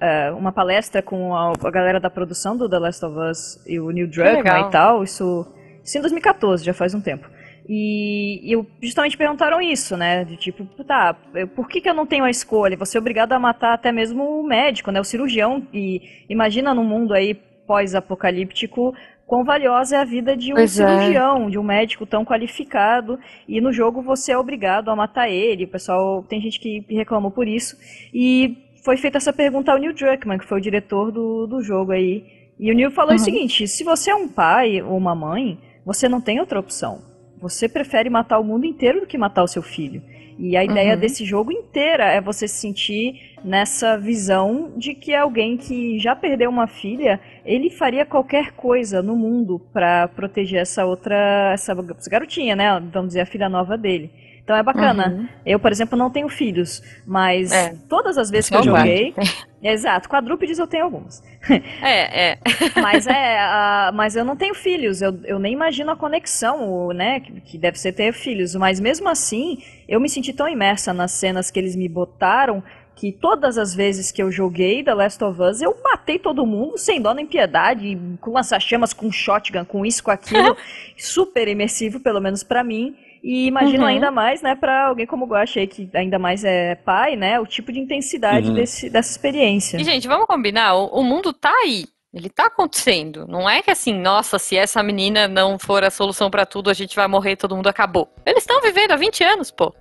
eh, uma palestra com a, a galera da produção do The Last of Us e o Neil Druckmann legal. e tal. Isso, isso em 2014, já faz um tempo. E, e eu, justamente perguntaram isso, né? De tipo, tá, eu- por que, que eu não tenho a escolha? Você é obrigado a matar até mesmo o médico, né? O cirurgião. E imagina num mundo aí pós-apocalíptico quão valiosa é a vida de um Pois é. cirurgião, de um médico tão qualificado. E no jogo você é obrigado a matar ele. O pessoal, tem gente que reclamou por isso. E foi feita essa pergunta ao Neil Druckmann, que foi o diretor do, do jogo aí. E o Neil falou Uhum. o seguinte: se você é um pai ou uma mãe, você não tem outra opção. Você prefere matar o mundo inteiro do que matar o seu filho. E a ideia Uhum. desse jogo inteira é você se sentir nessa visão de que alguém que já perdeu uma filha, ele faria qualquer coisa no mundo pra proteger essa outra, essa garotinha, né? Vamos dizer, a filha nova dele. Então é bacana. Uhum. Eu, por exemplo, não tenho filhos, mas É. todas as vezes que eu vai. joguei. Exato, quadrúpedes eu tenho alguns. É, é. Mas é, mas eu não tenho filhos, eu, eu nem imagino a conexão, o, né, que, que deve ser ter filhos. Mas mesmo assim, eu me senti tão imersa nas cenas que eles me botaram que todas as vezes que eu joguei The Last of Us, eu matei todo mundo sem dó nem piedade, com lança-chamas, com shotgun, com isso, com aquilo, super imersivo, pelo menos pra mim. E imagino Uhum. ainda mais, né, pra alguém como o Guache que ainda mais é pai, né, o tipo de intensidade Uhum. desse, dessa experiência. E, gente, vamos combinar, o, o mundo tá aí. Ele tá acontecendo. Não é que assim, nossa, se essa menina não for a solução pra tudo, a gente vai morrer e todo mundo acabou. Eles estão vivendo há 20 anos, pô.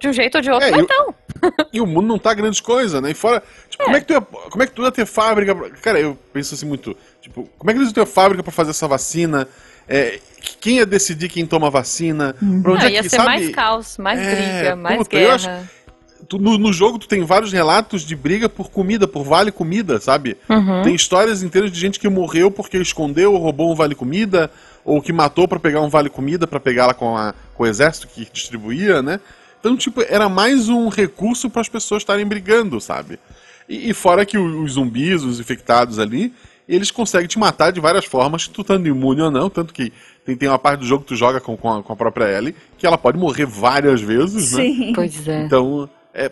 De um jeito ou de outro, É, mas então. E o mundo não tá grandes coisas, né? E fora. Tipo, como é que tu ia, como é que tu ia ter fábrica? pra- Cara, eu penso assim muito. Tipo, como é que eles iam ter fábrica pra fazer essa vacina? É, quem ia decidir quem toma vacina? Pra onde Ah, é ia que, ser sabe? mais caos, mais É, briga, mais puta, eu guerra. acho- Tu- no, no jogo tu tem vários relatos de briga por comida, por vale comida, sabe? Uhum. Tem histórias inteiras de gente que morreu porque escondeu ou roubou um vale comida, ou que matou pra pegar um vale comida pra pegar lá com, a- com o exército que distribuía, né? Então, tipo, era mais um recurso para as pessoas estarem brigando, sabe? E, e fora que os zumbis, os infectados ali, eles conseguem te matar de várias formas, tu estando imune ou não, tanto que tem, tem uma parte do jogo que tu joga com, com, a, com a própria Ellie, que ela pode morrer várias vezes, né? Sim. Pois é. Então, é,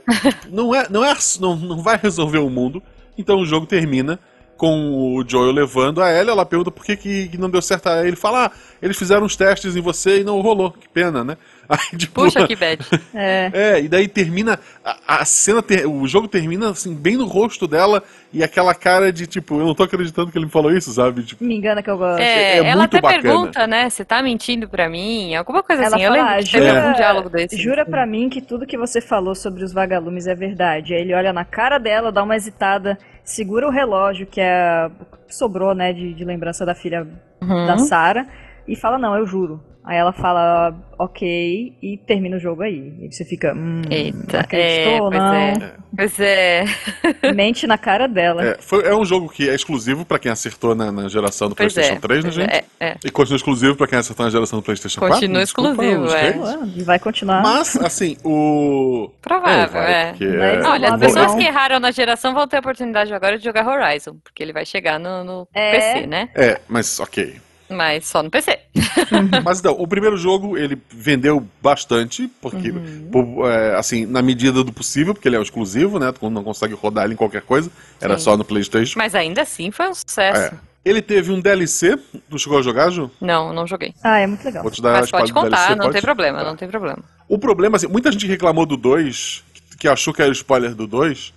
não, é, não, é, não, não vai resolver o mundo. Então o jogo termina com o Joel levando a Ellie. Ela pergunta por que, que que não deu certo a ele. Fala, ah, eles fizeram uns testes em você e não rolou. Que pena, né? Aí, tipo, Puxa que bad. É. é, e daí termina. A, a cena, ter- o jogo termina assim, bem no rosto dela e aquela cara de tipo, eu não tô acreditando que ele me falou isso, sabe? Tipo, Me engana que eu gosto. É, é ela muito até bacana. pergunta, né? Você tá mentindo pra mim? Alguma coisa Ela assim. Eu fala, lembro "Ah, teve jura- algum diálogo desse. Jura pra mim que tudo que você falou sobre os vagalumes é verdade. Aí ele olha na cara dela, dá uma hesitada, segura o relógio, que é sobrou, né, de, de lembrança da filha Uhum. da Sarah, e fala, não, eu juro. Aí ela fala, ok, e termina o jogo aí. E você fica, hum, Eita, acreditou, é, não? é. Pois é. Mente na cara dela. é, foi- é um jogo que é exclusivo pra quem acertou na, na geração do Pois PlayStation é. 3, né, gente? é, é. E continua exclusivo pra quem acertou na geração do PlayStation 4. Continua Desculpa, exclusivo, os é. E vai continuar. Mas, assim, o. Provável, vai, é. é- Olha, as pessoas que erraram na geração vão ter a oportunidade agora de jogar Horizon, porque ele vai chegar no, no É. PC, né? É, mas ok. Mas só no PC. Mas então, o primeiro jogo ele vendeu bastante, porque, Uhum. por, é, assim, na medida do possível, porque ele é um exclusivo, né? Tu não consegue rodar ele em qualquer coisa, era Sim. só no PlayStation. Mas ainda assim foi um sucesso. É. Ele teve um DLC, tu chegou a jogar, Ju? Não, não joguei. Ah, é muito legal. Vou te dar Mas pode contar, DLC, não pode? tem problema, Tá. não tem problema. O problema, assim, muita gente reclamou do 2, que, que achou que era o spoiler do 2.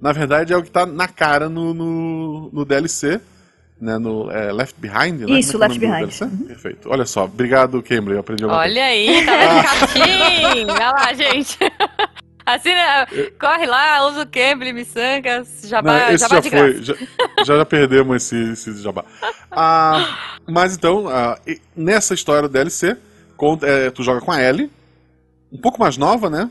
Na verdade, é o que tá na cara no, no, no DLC, né? No é, Left Behind, né? Isso, é que é Left Behind. DLC? Perfeito. Olha só, obrigado, eu aprendi alguma coisa. Olha aí, tá vendo catinho? Olha lá, gente. Assina, corre lá, usa o Cambly, miçangas, jabá, Não, esse jabá já de foi, graça. já, já, já perdemos esse, esse jabá. Ah, mas então, ah, nessa história do DLC, conta- é, tu joga com a Ellie, um pouco mais nova, né?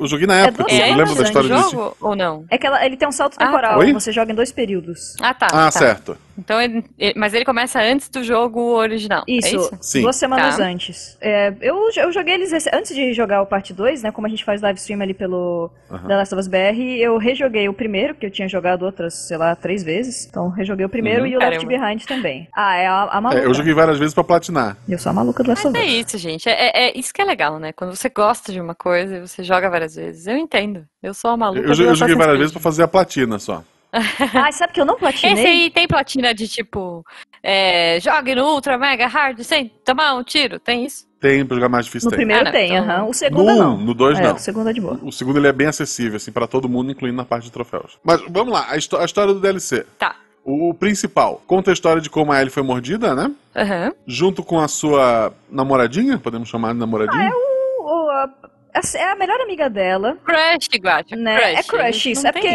Eu joguei na época, duas tu É, lembra da história do disso? jogo ou não? É que ela- ele tem um salto Ah, temporal, Oi? você joga em dois períodos. Ah, tá. Ah, tá. certo. Então, ele, ele- mas ele começa antes do jogo original. Isso, É isso? Sim. duas semanas Tá. antes. É, eu, eu joguei eles antes de jogar o parte 2, né? Como a gente faz live stream ali pelo Aham. The Last of Us BR, eu rejoguei o primeiro, que eu tinha jogado outras, sei lá, três vezes. Então rejoguei o primeiro Uhum. e o Left Caramba. Behind também. Ah, é a, a maluca. É, eu joguei várias vezes pra platinar. Eu sou a maluca do Last of é Us. isso, gente. É, é- é isso que é legal, né? Quando você gosta de uma coisa e você joga várias vezes. Eu entendo. Eu sou a maluca Eu, do eu joguei Assassin's várias Creed. vezes pra fazer a platina só. Ah, sabe que eu não platinei? Esse aí tem platina de tipo, é, jogue no Ultra Mega Hard sem tomar um tiro. Tem isso? Tem pra jogar mais difícil, No tem. primeiro Ah, não, tem, então- aham. O segundo No não. 1, no 2 é, não. O segundo é de boa. O segundo ele é bem acessível, assim, pra todo mundo, incluindo na parte de troféus. Mas vamos lá, a, a história do DLC. Tá. O, o principal conta a história de como a Ellie foi mordida, né? Aham. Junto com a sua namoradinha, podemos chamar de namoradinha. O- o- a- a- é a melhor amiga dela. Crush, Guacha. Né, Crush. é crush, isso, não é porque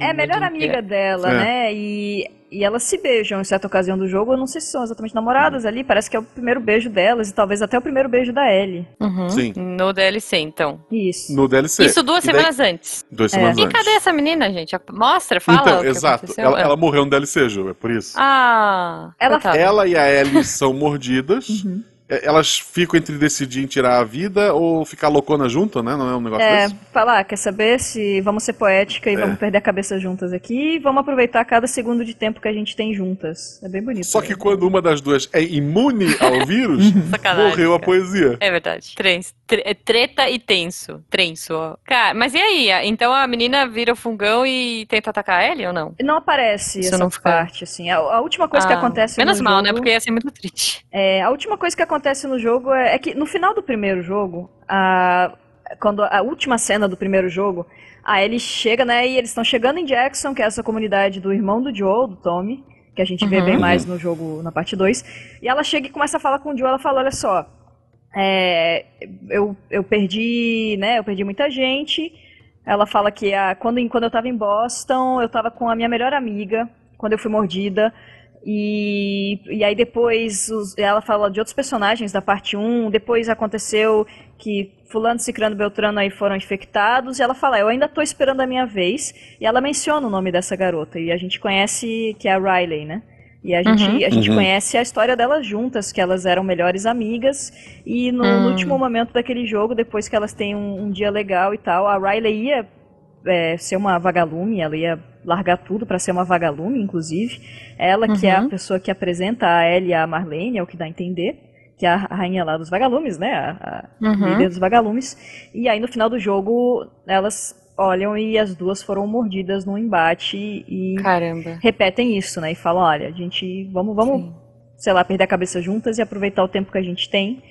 É a melhor amiga dela, É. né? E, e elas se beijam em certa ocasião do jogo. Eu não sei se são exatamente namoradas ali. Parece que é o primeiro beijo delas e talvez até o primeiro beijo da Ellie. Uhum. Sim. No DLC, então. Isso. No DLC. Isso duas E daí- semanas antes. Duas É. semanas E antes. cadê essa menina, gente? Mostra, fala Então, o que exato. Ela, Ah. ela morreu no DLC, Ju, é por isso. Ah, Ela-. Ela e a Ellie são mordidas. Uhum. É, Elas ficam entre decidir tirar a vida ou ficar loucona junto, né? Não é um negócio É, desse? falar, quer saber se vamos ser poética e É. vamos perder a cabeça juntas aqui e vamos aproveitar cada segundo de tempo que a gente tem juntas. É bem bonito. Só que né? quando uma das duas é imune ao vírus, morreu a poesia. É verdade. Trens, tre- é treta e tenso. Trenso, ó. Cara, mas e aí? Então a menina vira o fungão e tenta atacar ele ou não? Não aparece Isso essa não parte, assim. A, a última coisa que Ah, acontece Menos no mal, jogo, né? Porque ia ser muito triste. É, a última coisa que acontece acontece no jogo é, é que no final do primeiro jogo, a, quando a última cena do primeiro jogo, a Ellie chega, né? E eles estão chegando em Jackson, que é essa comunidade do irmão do Joe, do Tommy, que a gente vê Uhum. bem mais no jogo, na parte 2. E ela chega e começa a falar com o Joe, ela fala, olha só, é, eu, eu perdi, né? Eu perdi muita gente. Ela fala que a, quando, quando eu tava em Boston, eu tava com a minha melhor amiga, quando eu fui mordida. E, e aí depois os- ela fala de outros personagens da parte 1. Depois aconteceu que fulano, cicrano, beltrano aí foram infectados. E ela fala, eu ainda tô esperando a minha vez. E ela menciona o nome dessa garota. E a gente conhece que é a Riley, né? E a gente, Uhum. a gente Uhum. conhece a história delas juntas, que elas eram melhores amigas. E no, no Hum. último momento daquele jogo, depois que elas têm um, um dia legal e tal, a Riley ia é, ser uma vagalume, ela ia largar tudo pra ser uma vagalume, inclusive. Ela que é a Uhum. pessoa que apresenta a Ellie e a Marlene, é o que dá a entender. Que é a rainha lá dos vagalumes, né? A, a Uhum. líder dos vagalumes. E aí no final do jogo, elas olham e as duas foram mordidas num embate e Caramba. repetem isso, né? E falam, olha, a gente vamos, vamos, Sim. sei lá, perder a cabeça juntas e aproveitar o tempo que a gente tem.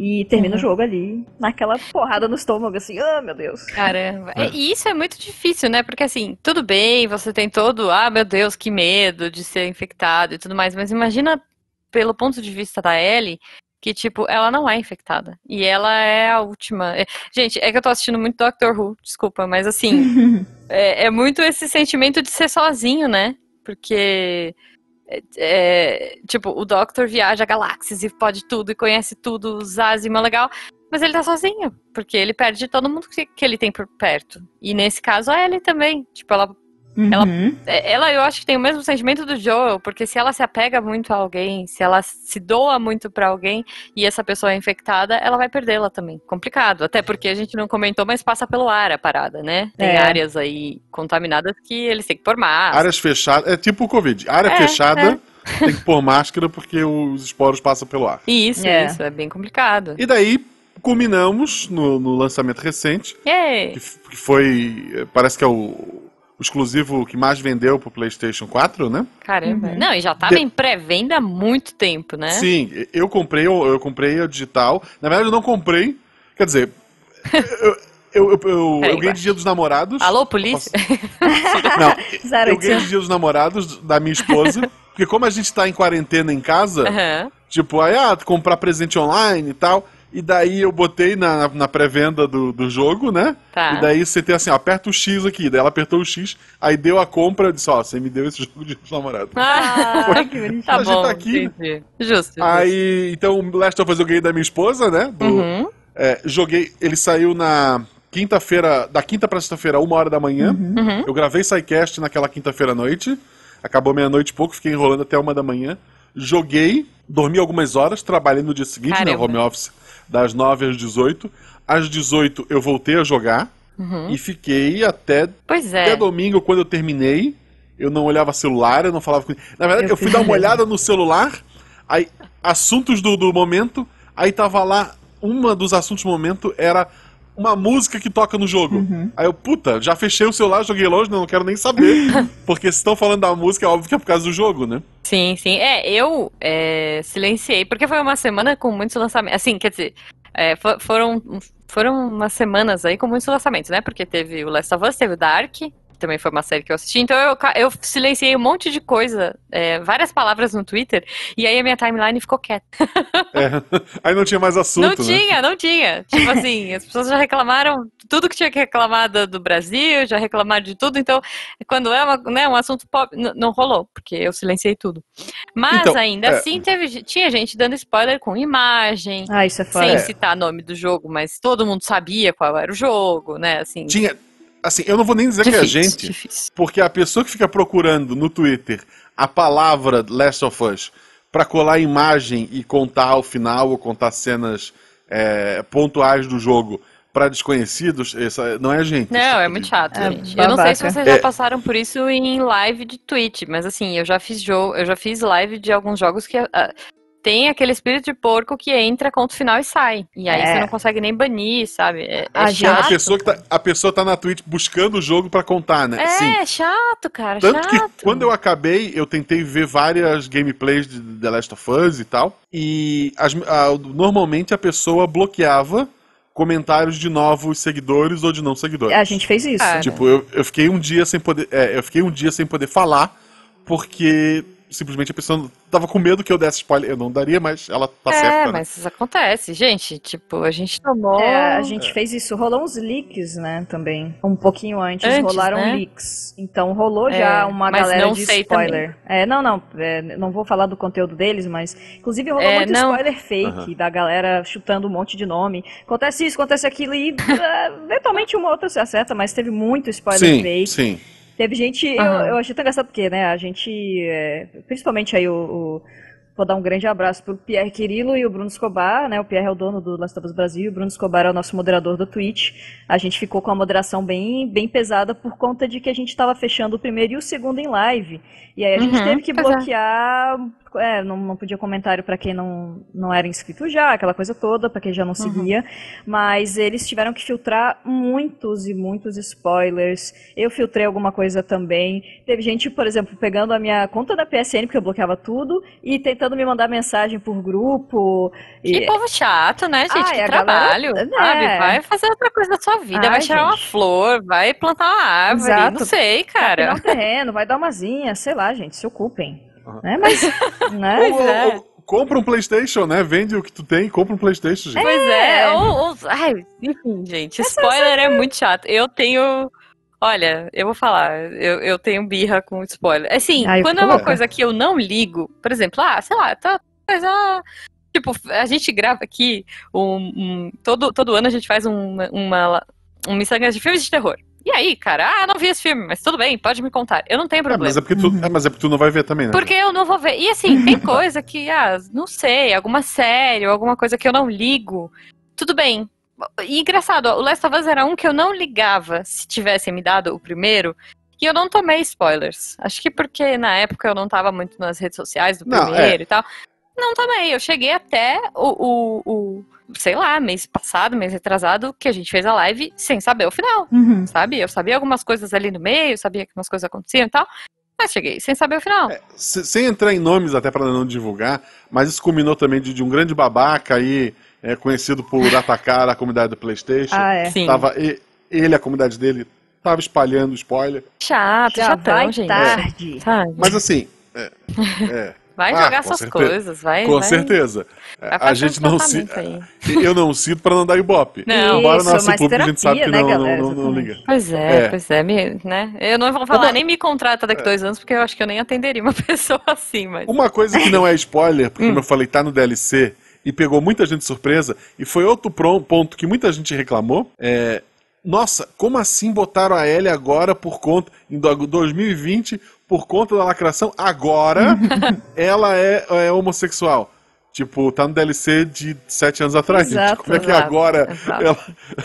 E termina Uhum. o jogo ali, naquela porrada no estômago, assim, ah, meu Deus. Caramba. É. E isso é muito difícil, né? Porque assim, tudo bem, você tem todo, ah, meu Deus, que medo de ser infectado e tudo mais, mas imagina pelo ponto de vista da Ellie, que tipo, ela não é infectada. E ela é a última. é- Gente, é que eu tô assistindo muito Doctor Who, desculpa, mas assim, é, é muito esse sentimento de ser sozinho, né? Porque. É, é, tipo, o Doctor viaja galáxias e pode tudo e conhece tudo, os Azima legal, mas ele tá sozinho, porque ele perde todo mundo que, que ele tem por perto. E nesse caso, a Ellie também. Tipo, Ela- Uhum. é, ela eu acho que tem o mesmo sentimento do Joel, porque se ela se apega muito a alguém, se ela se doa muito pra alguém e essa pessoa é infectada, ela vai perdê-la também. Complicado. Até porque a gente não comentou, mas passa pelo ar a parada, né? Tem É. áreas aí contaminadas que eles têm que pôr máscara. Áreas fechadas, é tipo o Covid. Área É, fechada tem que pôr máscara porque os esporos passam pelo ar. Isso, É. isso, é bem complicado. E daí culminamos no, no lançamento recente, que, que foi, eh, parece que é o, o exclusivo que mais vendeu pro PlayStation 4, né? Caramba. Uhum. Não, e já tava De- em pré-venda há muito tempo, né? Sim, eu comprei, eu, eu comprei a digital. Na verdade, eu não comprei. Quer dizer, eu, eu, eu, eu, Peraí, eu ganhei de dia dos namorados. Alô, polícia? Não, Zero eu ganhei de dia dos namorados da minha esposa. Porque como a gente tá em quarentena em casa, Aham. tipo, aí, ah, comprar presente online e tal. E daí eu botei na, na, pré-venda do, do jogo, né? Tá. E daí você tem assim, ó, aperta o X aqui. Daí ela apertou o X, aí deu a compra, disse, ó, você me deu esse jogo de namorados. Ah, Ah, que bonitinho. tá A gente bom, tá aqui, entendi. Justo. justo. Aí, então, o Last of Us eu ganhei da minha esposa, né? Do, Uhum. é, joguei, ele saiu na quinta-feira, da quinta pra sexta-feira, uma hora da manhã. Uhum. Eu gravei SciCast naquela quinta-feira à noite. Acabou meia-noite e pouco, fiquei enrolando até uma da manhã. Joguei, dormi algumas horas, trabalhei no dia seguinte, né? Caramba. Home office, das 9 às 18. Às 18 eu voltei a jogar Uhum. e fiquei até, Pois até é. domingo, quando eu terminei. Eu não olhava celular, eu não falava com Na verdade, Eu eu, fui dar uma olhada no celular, aí, assuntos do, do momento, aí tava lá, uma dos assuntos do momento era uma música que toca no jogo. Uhum. Aí eu, puta, já fechei o celular, joguei longe, não, não quero nem saber. porque se estão falando da música, é óbvio que é por causa do jogo, né? Sim, sim. É, eu é, silenciei, porque foi uma semana com muitos lançamentos. Assim, quer dizer, é, fo- foram, foram umas semanas aí com muitos lançamentos, né? Porque teve o Last of Us, teve o Dark, também foi uma série que eu assisti. Então eu, eu silenciei um monte de coisa, é, várias palavras no Twitter, e aí a minha timeline ficou quieta. É. Aí não tinha mais assunto, não né? tinha, não tinha. Tipo assim, as pessoas já reclamaram tudo que tinha que reclamar do, do Brasil, já reclamaram de tudo, então quando é uma, né, um assunto pop, não rolou, porque eu silenciei tudo. Mas Então, ainda é. assim teve, tinha gente dando spoiler com imagem, Ah, isso é sem foda. citar nome do jogo, mas todo mundo sabia qual era o jogo, né? Assim, Tinha. Assim, eu não vou nem dizer que é a difícil, gente, difícil. porque a pessoa que fica procurando no Twitter a palavra Last of Us pra colar imagem e contar o final ou contar cenas é, pontuais do jogo pra desconhecidos, essa não é a gente. Não, é muito chato, É gente. Eu não sei se vocês já É. passaram por isso em live de Twitch, mas assim, eu já fiz jogo, eu já fiz live de alguns jogos que tem aquele espírito de porco que entra, conta o final e sai. E aí É. você não consegue nem banir, sabe? É, é A gente- chato. A pessoa, que tá, a pessoa tá na Twitch buscando o jogo pra contar, né? Sim. É, chato, cara, Tanto chato. que quando eu acabei, eu tentei ver várias gameplays de The Last of Us e tal. E as- a- normalmente a pessoa bloqueava comentários de novos seguidores ou de não seguidores. A gente fez isso. Cara. Tipo, eu, eu fiquei um dia sem poder. é, eu fiquei um dia sem poder falar, porque simplesmente a pessoa tava com medo que eu desse spoiler. Eu não daria, mas ela tá é, certa. né? mas isso acontece, gente. Tipo, a gente tomou. É, a gente fez isso. Rolou uns leaks, né, também. Um pouquinho antes, Antes, rolaram né? leaks. Então rolou É, já uma mas galera não de sei spoiler. É, não, não. é, não vou falar do conteúdo deles, mas. Inclusive rolou É, muito não. spoiler fake Aham. da galera chutando um monte de nome. Acontece isso, acontece aquilo e. é, eventualmente uma outra se acerta, mas teve muito spoiler Sim, fake. sim. Teve gente, eu, Aham. eu achei tão engraçado porque, né, a gente, é, principalmente aí o, o- vou dar um grande abraço pro Pierre Quirilo e o Bruno Escobar, né, o Pierre é o dono do Last of Us Brasil, e o Bruno Escobar é o nosso moderador do Twitch. A gente ficou com a moderação bem, bem pesada por conta de que a gente estava fechando o primeiro e o segundo em live. E aí a gente Uhum, teve que é. É, não, não podia comentário para quem não, não era inscrito já, aquela coisa toda, para quem já não seguia. Mas eles tiveram que filtrar muitos e muitos spoilers. Eu filtrei alguma coisa também. Teve gente, por exemplo, pegando a minha conta da PSN, porque eu bloqueava tudo, e tentando me mandar mensagem por grupo. Que E... povo chato, né, gente? Ai, que a galera- trabalho. é. Sabe? Vai fazer outra coisa da sua vida. Ai, vai tirar uma flor, vai plantar uma árvore. Exato. Não sei, cara. um terreno, vai dar umazinha, sei lá, gente, se ocupem. Aham. Né? Mas, né? Ou- ou- é. ou compra um PlayStation, né? Vende o que tu tem e compra um PlayStation, gente. Pois é. É. Ou, ou- ai, enfim, gente. Spoiler é muito chato. Eu tenho. Olha, eu vou falar, eu, eu tenho birra com spoiler. Assim, Ai, quando é uma coisa que eu não ligo, por exemplo, ah, sei lá, tá coisa. Tipo, a gente grava aqui um, um- todo, todo ano a gente faz um, uma, um miçangas de filmes de terror. E aí, cara, ah, não vi esse filme, mas tudo bem, pode me contar. Eu não tenho É, problema. mas, é porque tu, é, mas é porque tu não vai ver também, né? Porque eu não vou ver. E assim, tem coisa que, ah, não sei, alguma série, ou alguma coisa que eu não ligo. Tudo bem. E engraçado, ó, o Last of Us era um que eu não ligava se tivessem me dado o primeiro. E eu não tomei spoilers. Acho que porque na época eu não tava muito nas redes sociais do Não, primeiro e tal. Não tomei. Eu cheguei até o, o, o, sei lá, mês passado, mês retrasado, que a gente fez a live sem saber o final Uhum. sabe? Eu sabia algumas coisas ali no meio, sabia que umas coisas aconteciam e tal, mas cheguei sem saber o final. Se- sem entrar em nomes até pra não divulgar, mas isso culminou também de, de um grande babaca aí, é, conhecido por atacar a comunidade do PlayStation. Ah, é. Sim. Tava, e- ele, a comunidade dele, tava espalhando spoiler. Chato, Já chatão, vai gente. tarde. Sabe? Mas assim, é, é, Vai Ah, jogar suas certeza. coisas, vai. com vai, certeza. vai a gente não se, aí. eu não cito pra não dar ibope. Não. Embora Isso, nosso público a gente sabe que terapia, não, né, não, galera? não, não Exatamente. liga. Pois é, É. pois é, me, né? Eu não vou falar, Uma- nem me contrata daqui dois anos, porque eu acho que eu nem atenderia uma pessoa assim, mas. Uma coisa que não é spoiler, porque Hum. como eu falei, tá no DLC e pegou muita gente de surpresa, e foi outro ponto que muita gente reclamou, é... Nossa, como assim botaram a Ellie agora por conta, em do- 2020, por conta da lacração? Agora ela é, é homossexual. Tipo, tá no DLC de sete anos atrás, gente. Exato, Como é que exato, agora exato. ela,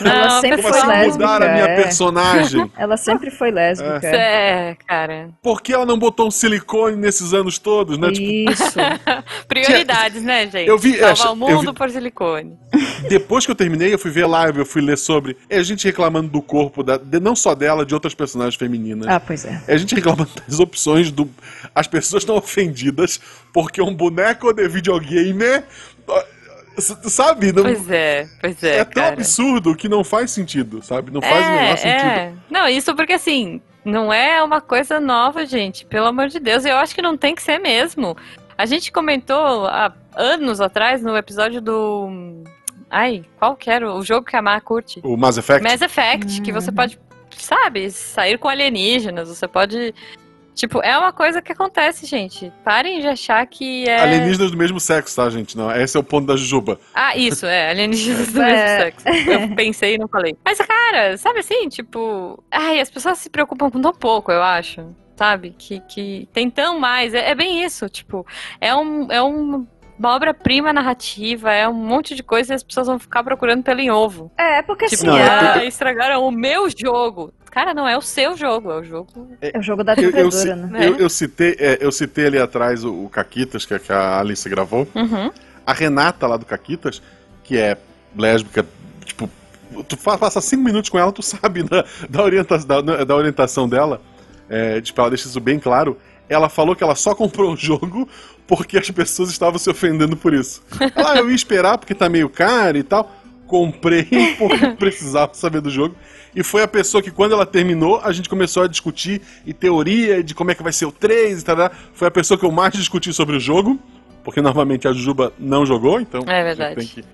Ela sempre foi assim lésbica. mudaram a minha é. personagem? Ela sempre foi lésbica. É, cara. Por que ela não botou um silicone nesses anos todos, né? Tipo, Isso. Prioridades, né, gente? Eu vi- é, Salvar o eu mundo vi- por silicone. Depois que eu terminei, eu fui ver live, eu fui ler sobre. É a gente reclamando do corpo, da, de- não só dela, de outras personagens femininas. Ah, pois é. É a gente reclamando das opções do. As pessoas estão ofendidas porque um boneco de videogame. s- Sabe? Não, Pois é, pois é. é tão cara. absurdo que não faz sentido, sabe? Não faz o menor sentido. é. Não, isso porque assim, não é uma coisa nova, gente. Pelo amor de Deus. Eu acho que não tem que ser mesmo. A gente comentou há anos atrás no episódio do. Ai, qual que era o jogo que a Mar curte? O Mass Effect. Mass Effect, que você pode, sabe, sair com alienígenas, você pode. Tipo, é uma coisa que acontece, gente. Parem de achar que é. Alienígenas do mesmo sexo, tá, gente? Não, esse é o ponto da Jujuba. Ah, isso, é, alienígenas do É. mesmo sexo. Eu pensei e não falei. Mas, cara, sabe assim, tipo. Ai, as pessoas se preocupam com tão pouco, eu acho. Sabe? Que, que tem tão mais. É, é bem isso, tipo. É, um, é um, uma obra-prima narrativa, é um monte de coisa e as pessoas vão ficar procurando pelo em ovo. É, porque Tipo, assim, Não, é ah, estragaram o meu jogo. cara, não é o seu jogo, é o jogo. É o jogo da Eu, eu, né? eu- eu citei, é, eu citei ali atrás o, o Caquitas, que, é que a Alice gravou. Uhum. A Renata lá do Caquitas, que é lésbica, tipo, tu passa cinco minutos com ela, tu sabe da, da, orienta da, da orientação dela. É, tipo, ela deixa isso bem claro. Ela falou que ela só comprou o jogo porque as pessoas estavam se ofendendo por isso. Ah, eu ia esperar porque tá meio caro e tal. Comprei porque precisava saber do jogo. E foi a pessoa que, quando ela terminou, a gente começou a discutir e teoria de como é que vai ser o 3 e tal. Foi a pessoa que eu mais discuti sobre o jogo, porque normalmente a Juba não jogou, então É tem que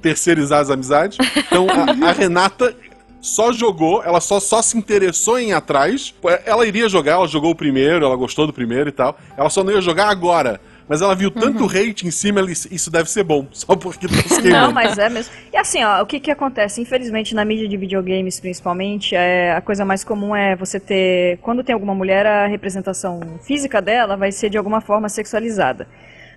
terceirizar as amizades. Então a, a Renata só jogou, ela só, só se interessou em ir atrás. Ela iria jogar, ela jogou o primeiro, ela gostou do primeiro e tal. Ela só não ia jogar agora. Mas ela viu tanto hate em cima, ela disse, isso deve ser bom, só porque tá se Não, mas é mesmo. E assim, ó, o que que acontece? Infelizmente, na mídia de videogames, principalmente, é, a coisa mais comum é você ter. Quando tem alguma mulher, a representação física dela vai ser de alguma forma sexualizada.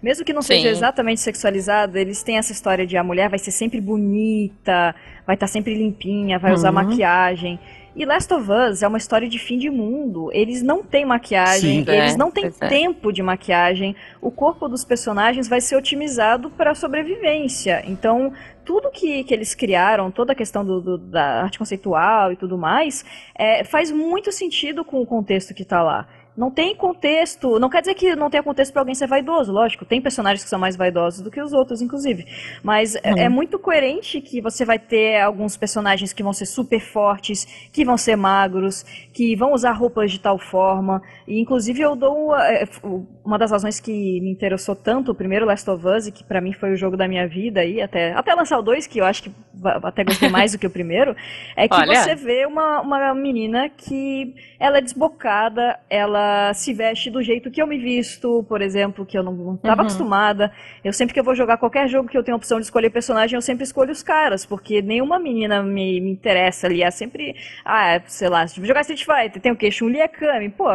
Mesmo que não Sim. seja exatamente sexualizada, eles têm essa história de a mulher vai ser sempre bonita, vai estar sempre limpinha, vai usar Uhum. maquiagem. E Last of Us é uma história de fim de mundo. Eles não têm maquiagem, Sim. eles É, não têm é. tempo de maquiagem. O corpo dos personagens vai ser otimizado para sobrevivência. Então, tudo que, que eles criaram, toda a questão do, do- da arte conceitual e tudo mais, é, faz muito sentido com o contexto que tá lá. Não tem contexto, não quer dizer que não tenha contexto para alguém ser vaidoso, lógico. Tem personagens que são mais vaidosos do que os outros, inclusive. Mas é, Uhum. é muito coerente que você vai ter alguns personagens que vão ser super fortes, que vão ser magros, que vão usar roupas de tal forma. E inclusive eu dou uma, é, uma das razões que me interessou tanto o primeiro Last of Us, e que pra mim foi o jogo da minha vida aí, até, até lançar o 2, que eu acho que até gostei mais do que o primeiro, é que Olha. você vê uma, uma menina que ela é desbocada, ela se veste do jeito que eu me visto, por exemplo, que eu não estava Uhum. acostumada. Eu sempre que eu vou jogar qualquer jogo que eu tenho a opção de escolher personagem, eu sempre escolho os caras, porque nenhuma menina me, me interessa ali. É sempre, ah, sei lá, se jogar Street Fighter, tem o quê? Chun-Li e Kami. Pô,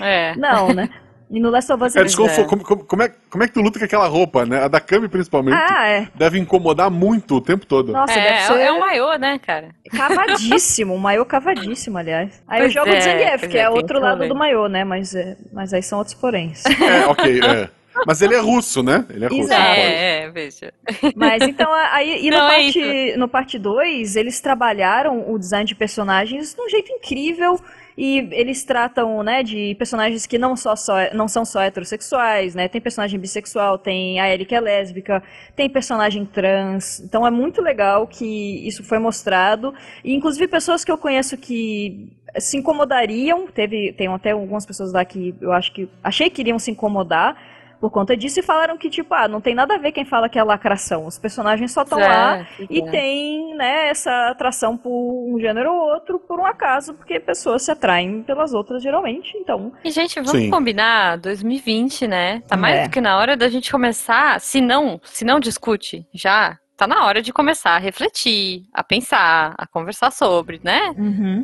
É. não, né? E no Last of Us É eles- desconfo- como, como- como é, como é que tu luta com aquela roupa, né? A da Kami, principalmente, Ah, é. deve incomodar muito o tempo todo. Nossa, deve É, ser é um maiô, né, cara? cavadíssimo, um maiô cavadíssimo, aliás. Aí eu jogo é, de Zangief, que é, é, outro lado do maiô, né? Mas, é, mas aí são outros poréns. É, ok, é. Mas ele é russo, né? Ele é russo. É, é, veja. Mas então, aí, e no, Não, é parte, no parte 2, eles trabalharam o design de personagens de um jeito incrível. E eles tratam, né, de personagens que não, só, só, não são só heterossexuais, né? Tem personagem bissexual, tem a Ellie que é lésbica, tem personagem trans. Então é muito legal que isso foi mostrado. E inclusive pessoas que eu conheço que se incomodariam, teve, tem até algumas pessoas lá que eu acho que achei que iriam se incomodar por conta disso e falaram que, tipo, ah, não tem nada a ver quem fala que é lacração. Os personagens só estão lá É, e é. tem, né, essa atração por um gênero ou outro por um acaso, porque pessoas se atraem pelas outras geralmente, então. E, gente, vamos Sim. combinar, 2020, né? Tá mais É. do que na hora da gente começar, se não, se não discute já, tá na hora de começar a refletir, a pensar, a conversar sobre, né?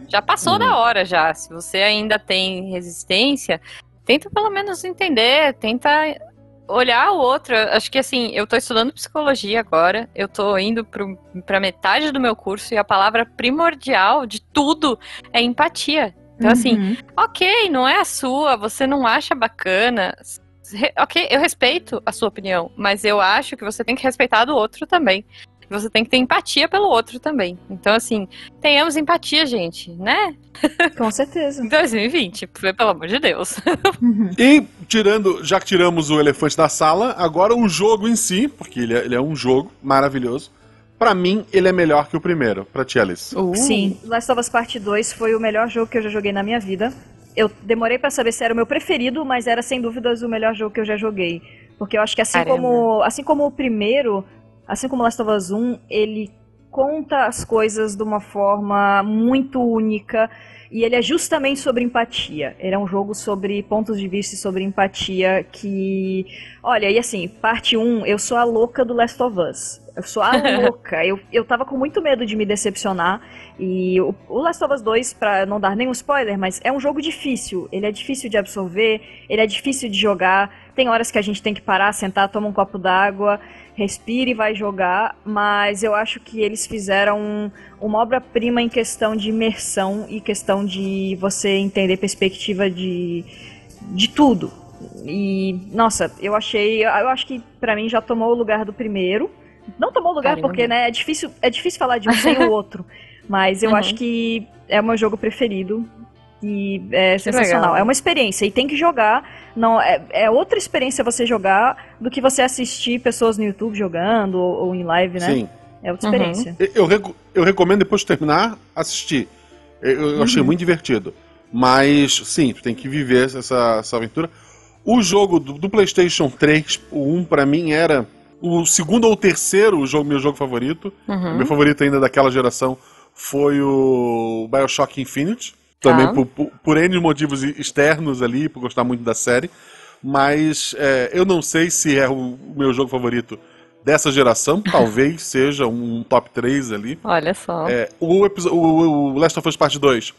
Já passou Uhum. da hora já. Se você ainda tem resistência, tenta pelo menos entender, tenta olhar o outro. Acho que assim, eu tô estudando psicologia agora, eu tô indo pro, pra metade do meu curso e a palavra primordial de tudo é empatia. Então, assim, Uhum. ok, não é a sua, você não acha bacana. Ok, eu respeito a sua opinião, mas eu acho que você tem que respeitar do outro também. Você tem que ter empatia pelo outro também. Então, assim, tenhamos empatia, gente, né? com certeza. Em 2020, pelo amor de Deus. Uhum. E tirando, já que tiramos o elefante da sala, agora o jogo em si, porque ele é, ele é um jogo maravilhoso. Pra mim, ele é melhor que o primeiro. Pra ti, Alice. Sim, Last of Us Part 2 foi o melhor jogo que eu já joguei na minha vida. Eu demorei pra saber se era o meu preferido, mas era sem dúvidas o melhor jogo que eu já joguei. Porque eu acho que assim Caramba. como, assim como o primeiro, assim como Last of Us 1, ele conta as coisas de uma forma muito única e ele é justamente sobre empatia. Ele é um jogo sobre pontos de vista e sobre empatia que, olha, e assim, parte 1, eu sou a louca do Last of Us. Eu sou a louca. eu, eu tava com muito medo de me decepcionar. E o, o Last of Us 2, pra não dar nenhum spoiler, mas é um jogo difícil. Ele é difícil de absorver, ele é difícil de jogar. Tem horas que a gente tem que parar, sentar, tomar um copo d'água, respire e vai jogar. Mas eu acho que eles fizeram uma obra-prima em questão de imersão e questão de você entender perspectiva de, de tudo. E, nossa, eu achei. Eu acho que para mim já tomou o lugar do primeiro. Não tomou lugar Caramba. porque, né, é difícil, é difícil falar de um sem o outro. Mas eu Uhum. acho que é o meu jogo preferido. E é sensacional. legal. É uma experiência e tem que jogar. Não, é, é outra experiência você jogar do que você assistir pessoas no YouTube jogando ou, ou em live, né? Sim. É outra Uhum. experiência. Eu, eu reco- eu recomendo depois de terminar, assistir. Eu, eu achei muito divertido. Mas, sim, tem que viver essa, essa aventura. O jogo do, do PlayStation 3, o 1 pra mim era o segundo ou o terceiro jogo, meu jogo favorito. Uhum. Meu favorito ainda daquela geração foi o Bioshock Infinite. Também Tá. por, por, por N motivos externos ali, por gostar muito da série. Mas é, eu não sei se é o, meu jogo favorito dessa geração. Talvez seja um top 3 ali. Olha só. É, o, o, o Last of Us Part 2,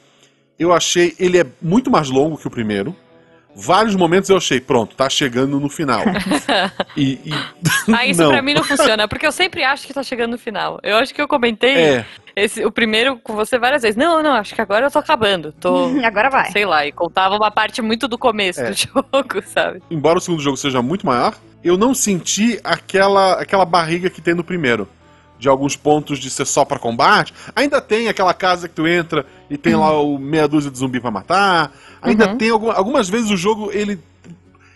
eu achei. Ele é muito mais longo que o primeiro. Vários momentos eu achei, pronto, tá chegando no final. e, e- Ah, isso não. pra mim não funciona, porque eu sempre acho que tá chegando no final. Eu acho que eu comentei É, esse, o primeiro com você várias vezes. Não, não, acho que agora eu tô acabando. Tô, Agora vai. sei lá, e contava uma parte muito do começo É. do jogo, sabe? embora o segundo jogo seja muito maior, eu não senti aquela, aquela barriga que tem no primeiro. De alguns pontos de ser só pra combate. Ainda tem aquela casa que tu entra e tem lá o meia dúzia de zumbi pra matar. Ainda Uhum. tem alguma- algumas vezes o jogo ele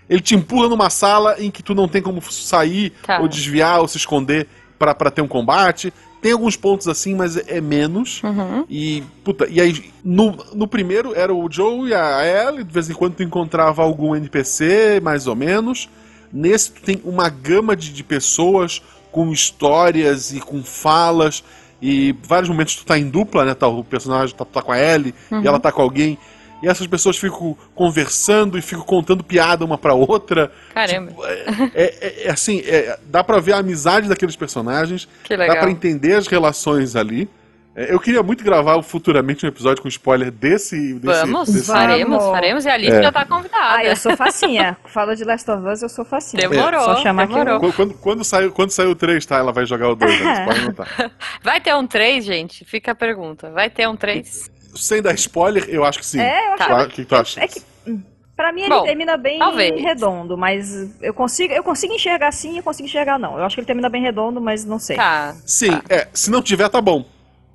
ele te empurra numa sala em que tu não tem como sair Tá. ou desviar ou se esconder pra pra ter um combate. Tem alguns pontos assim, mas é menos. Uhum. E, puta, e aí, no, no primeiro era o Joe e a Ellie, de vez em quando tu encontrava algum NPC, mais ou menos. Nesse tu tem uma gama de, de pessoas com histórias e com falas. E vários momentos tu tá em dupla, né? Tá, o personagem tá, tá com a Ellie e ela tá com alguém. E essas pessoas ficam conversando e ficam contando piada uma pra outra. Caramba, É, é- é assim, é- dá pra ver a amizade daqueles personagens. que Dá legal. pra entender as relações ali. É, Eu queria muito gravar futuramente um episódio com spoiler desse. desse Vamos, desse- faremos, faremos. E a Alice É. já tá convidada. Ah, eu sou facinha. Fala de Last of Us, eu sou facinha. Demorou, Só chamar que eu- demorou. Quando, quando, saiu, quando saiu o 3, tá? Ela vai jogar o 2, né? Vai ter um 3, gente? Fica a pergunta. Vai ter um 3? Sem dar spoiler, eu acho que sim. É, eu Tu achava a- O que tu acha? É que, hum, pra mim ele Bom, termina bem talvez. redondo, mas eu consigo, eu consigo enxergar sim e eu consigo enxergar não. Eu acho que ele termina bem redondo, mas não sei. Tá. Sim, é. Se não tiver, tá bom.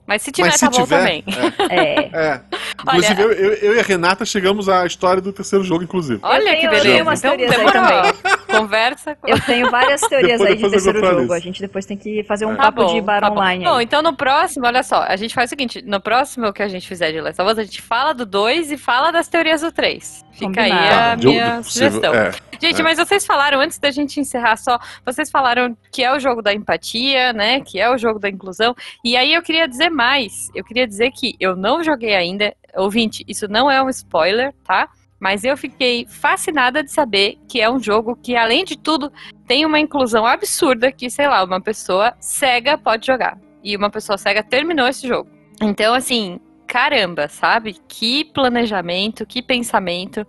Mas se tiver, Mas tá se bom tiver. também. É. É. é. Inclusive, eu, eu- eu e a Renata chegamos à história do terceiro jogo, inclusive. Olha tenho- que eu beleza. tenho umas então, aí demorou. Conversa. com- Eu tenho várias teorias Depois aí de terceiro jogo. lista. A gente depois tem que fazer um É. Tá papo bom, de bar tá bom. online. Bom, aí. então no próximo, olha só, a gente faz o seguinte: no próximo que a gente fizer de Last of Us, a gente fala do 2 e fala das teorias do 3. Fica aí Combinado. a Tá, de- minha possível, sugestão. é. Gente, É. mas vocês falaram, antes da gente encerrar só, vocês falaram que é o jogo da empatia, né? Que é o jogo da inclusão. E aí eu queria dizer mais. Eu queria dizer que eu não joguei ainda. Ouvinte, isso não é um spoiler, tá? Mas eu fiquei fascinada de saber que é um jogo que, além de tudo, tem uma inclusão absurda que, sei lá, uma pessoa cega pode jogar. E uma pessoa cega terminou esse jogo. Então, assim, caramba, sabe? Que planejamento, que pensamento.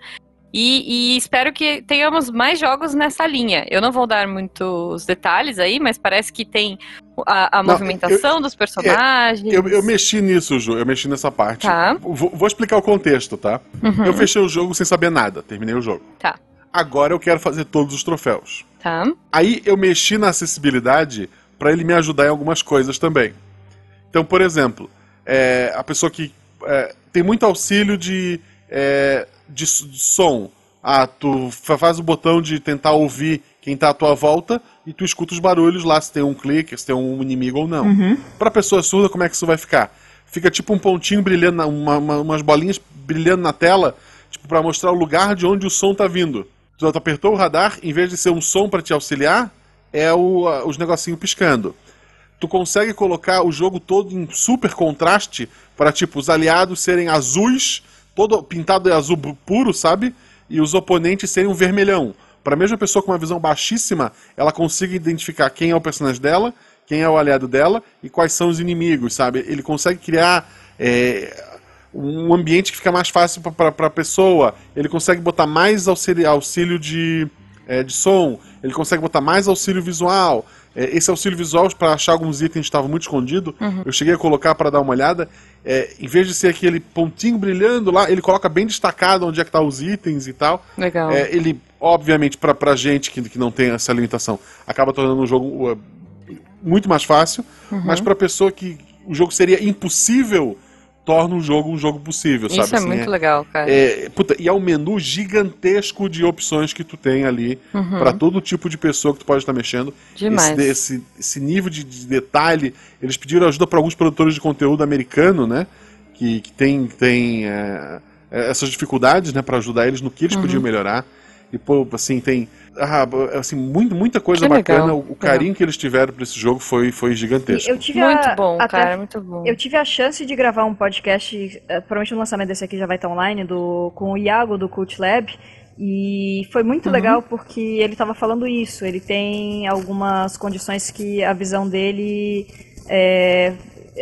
E, e espero que tenhamos mais jogos nessa linha. Eu não vou dar muitos detalhes aí, mas parece que tem a, a Não, movimentação dos personagens. Eu, eu mexi nisso, Ju. Eu mexi nessa parte. Tá. Vou, vou explicar o contexto, tá? Uhum, Eu fechei o jogo sem saber nada. Terminei o jogo. Tá. Agora eu quero fazer todos os troféus. Tá. Aí eu mexi na acessibilidade pra ele me ajudar em algumas coisas também. Então, por exemplo, é, a pessoa que é, tem muito auxílio de, é, de, de som. Ah, tu fa- faz o botão de tentar ouvir quem tá à tua volta e tu escuta os barulhos lá, se tem um clique, se tem um inimigo ou não. Uhum. Pra pessoa surda, como é que isso vai ficar? Fica tipo um pontinho brilhando, na- uma- uma- umas bolinhas brilhando na tela, tipo para mostrar o lugar de onde o som tá vindo. Tu apertou o radar, em vez de ser um som para te auxiliar, é o, os negocinhos piscando. Tu consegue colocar o jogo todo em super contraste para tipo os aliados serem azuis, todo pintado de azul puro, sabe? E os oponentes serem um vermelhão. Para a mesma pessoa com uma visão baixíssima, ela consiga identificar quem é o personagem dela quem é o aliado dela e quais são os inimigos, sabe? Ele consegue criar é, um ambiente que fica mais fácil para a pessoa, ele consegue botar mais auxílio, auxílio de, é, de som, ele consegue botar mais auxílio visual. É, esse auxílio visual, para achar alguns itens que estavam muito escondido, uhum. eu cheguei a colocar para dar uma olhada. É, em vez de ser aquele pontinho brilhando lá, ele coloca bem destacado onde é que tá os itens e tal. Legal. É, ele, obviamente, para pra gente que, que não tem essa limitação, acaba tornando o jogo uh, muito mais fácil, uhum. mas pra pessoa que o jogo seria impossível torna o jogo um jogo possível, Isso sabe? Isso é assim, muito é, legal, cara. É, puta, e é um menu gigantesco de opções que tu tem ali uhum. para todo tipo de pessoa que tu pode estar mexendo. Demais. Esse, esse, esse nível de, de, detalhe, eles pediram ajuda para alguns produtores de conteúdo americano, né? Que, que tem, tem é, é essas dificuldades, né? Para ajudar eles no que eles uhum. podiam melhorar. E, pô, assim, tem ah, assim, muito, muita coisa que bacana. Legal. O carinho legal. que eles tiveram para esse jogo foi, foi gigantesco. Eu tive muito a, bom, até, cara, muito bom. Eu tive a chance de gravar um podcast, eh, provavelmente o lançamento desse aqui já vai estar online, do, com o Iago do Cult Lab. E foi muito uhum. legal porque ele estava falando isso. Ele tem algumas condições que a visão dele é,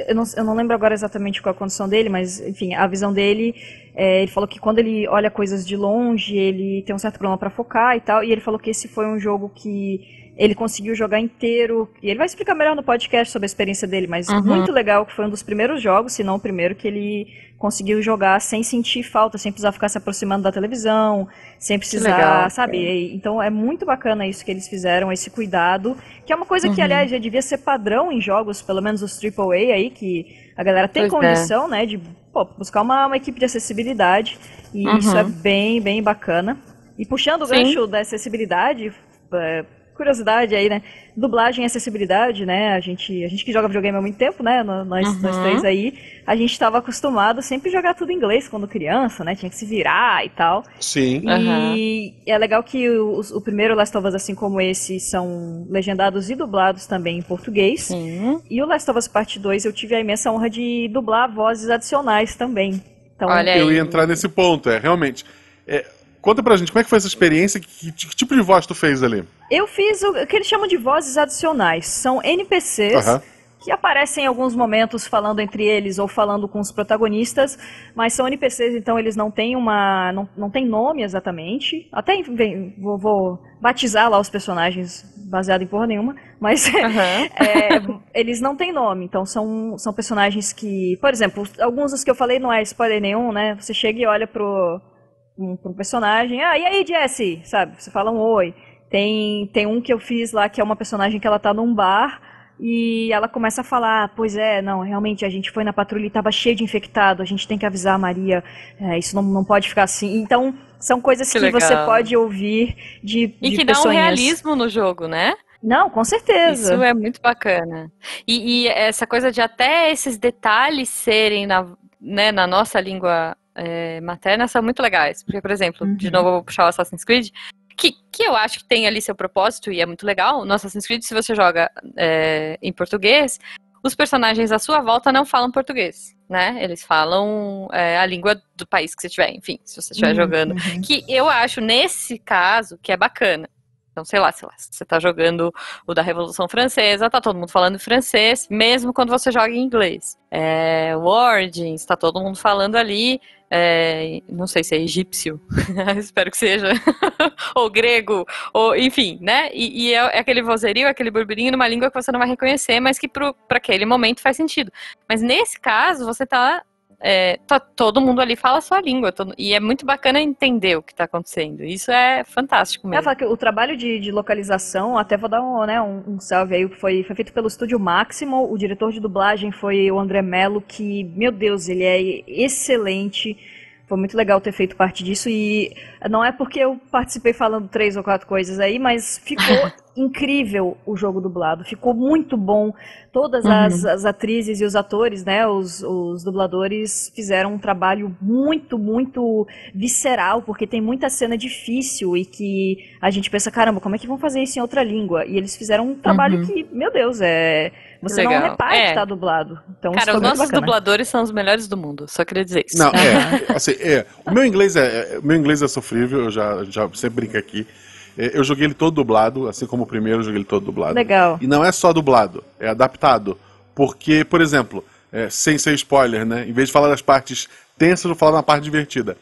eu, não, eu não lembro agora exatamente qual a condição dele, mas enfim, a visão dele é, ele falou que quando ele olha coisas de longe, ele tem um certo problema para focar e tal. E ele falou que esse foi um jogo que ele conseguiu jogar inteiro. E ele vai explicar melhor no podcast sobre a experiência dele, mas uhum. muito legal que foi um dos primeiros jogos, se não o primeiro, que ele conseguiu jogar sem sentir falta, sem precisar ficar se aproximando da televisão, sem precisar, legal, sabe? É. Então é muito bacana isso que eles fizeram, esse cuidado, que é uma coisa uhum. que, aliás, já devia ser padrão em jogos, pelo menos os AAA aí, que a galera tem pois é. condição, é. né, de pô, buscar uma, uma, equipe de acessibilidade, e uhum. isso é bem, bem bacana. E puxando o Sim. gancho da acessibilidade, é, curiosidade aí, né? Dublagem e acessibilidade, né? A gente, a gente que joga videogame há muito tempo, né? Nós, uhum. nós três aí, a gente estava acostumado sempre jogar tudo em inglês quando criança, né? Tinha que se virar e tal. Sim. E uhum. é legal que o, o, primeiro Last of Us, assim como esse, são legendados e dublados também em português. Sim. E o Last of Us Parte 2 eu tive a imensa honra de dublar vozes adicionais também. Então, Olha eu ia entrar nesse ponto, é, realmente. É, Conta pra gente, como é que foi essa experiência? Que, que, que tipo de voz tu fez ali? Eu fiz o, o que eles chamam de vozes adicionais. São NPCs uhum. que aparecem em alguns momentos falando entre eles ou falando com os protagonistas, mas são NPCs, então eles não têm uma. não, não têm nome exatamente. Até vem, vou, vou batizar lá os personagens baseado em porra nenhuma, mas uhum. é, eles não têm nome, então são, são personagens que, por exemplo, alguns dos que eu falei não é spoiler nenhum, né? Você chega e olha pro um, um personagem. Ah, e aí, Jesse? Sabe? Você fala um oi. Tem, tem um que eu fiz lá que é uma personagem que ela tá num bar e ela começa a falar, pois é, não, realmente a gente foi na patrulha e estava cheio de infectado, a gente tem que avisar a Maria, é, isso não, não pode ficar assim. Então, são coisas que, que você pode ouvir de E de que dá um realismo no jogo, né? Não, com certeza. Isso é muito bacana. E, e essa coisa de até esses detalhes serem na, né, na nossa língua é, materna são muito legais. Porque, por exemplo, uhum. de novo eu vou puxar o Assassin's Creed, que, que eu acho que tem ali seu propósito e é muito legal. No Assassin's Creed, se você joga é, em português, os personagens à sua volta não falam português, né? Eles falam é, a língua do país que você estiver, enfim, se você estiver uhum, jogando. Uhum. Que eu acho, nesse caso, que é bacana. Então, sei lá, sei lá, você tá jogando o da Revolução Francesa, tá todo mundo falando francês, mesmo quando você joga em inglês. É, o Origins, tá todo mundo falando ali, é, não sei se é egípcio, espero que seja, ou grego, ou enfim, né? E, e é, é, aquele vozerio, aquele burburinho numa língua que você não vai reconhecer, mas que para aquele momento faz sentido. Mas nesse caso, você tá é, tá, todo mundo ali fala a sua língua. Todo, e é muito bacana entender o que está acontecendo. Isso é fantástico mesmo. É, que o trabalho de, de, localização, até vou dar um, né, um, um salve aí, foi, foi feito pelo estúdio Máximo. O diretor de dublagem foi o André Mello, que, meu Deus, ele é excelente. Foi muito legal ter feito parte disso e não é porque eu participei falando três ou quatro coisas aí, mas ficou incrível o jogo dublado. Ficou muito bom. Todas uhum. as, as, atrizes e os atores, né, os, os dubladores fizeram um trabalho muito, muito visceral, porque tem muita cena difícil e que a gente pensa, caramba, como é que vão fazer isso em outra língua? E eles fizeram um trabalho uhum. que, meu Deus, é você Legal. não repara é. que tá dublado. Então, Cara, os nossos dubladores são os melhores do mundo, só queria dizer isso. Não, é, assim, é, o meu inglês é, o meu inglês é sofrível, eu já, já sempre brinco aqui. É, Eu joguei ele todo dublado, assim como o primeiro, eu joguei ele todo dublado. Legal. E não é só dublado, é adaptado. Porque, por exemplo, é, sem ser spoiler, né? Em vez de falar das partes tensas, eu vou falar na parte divertida.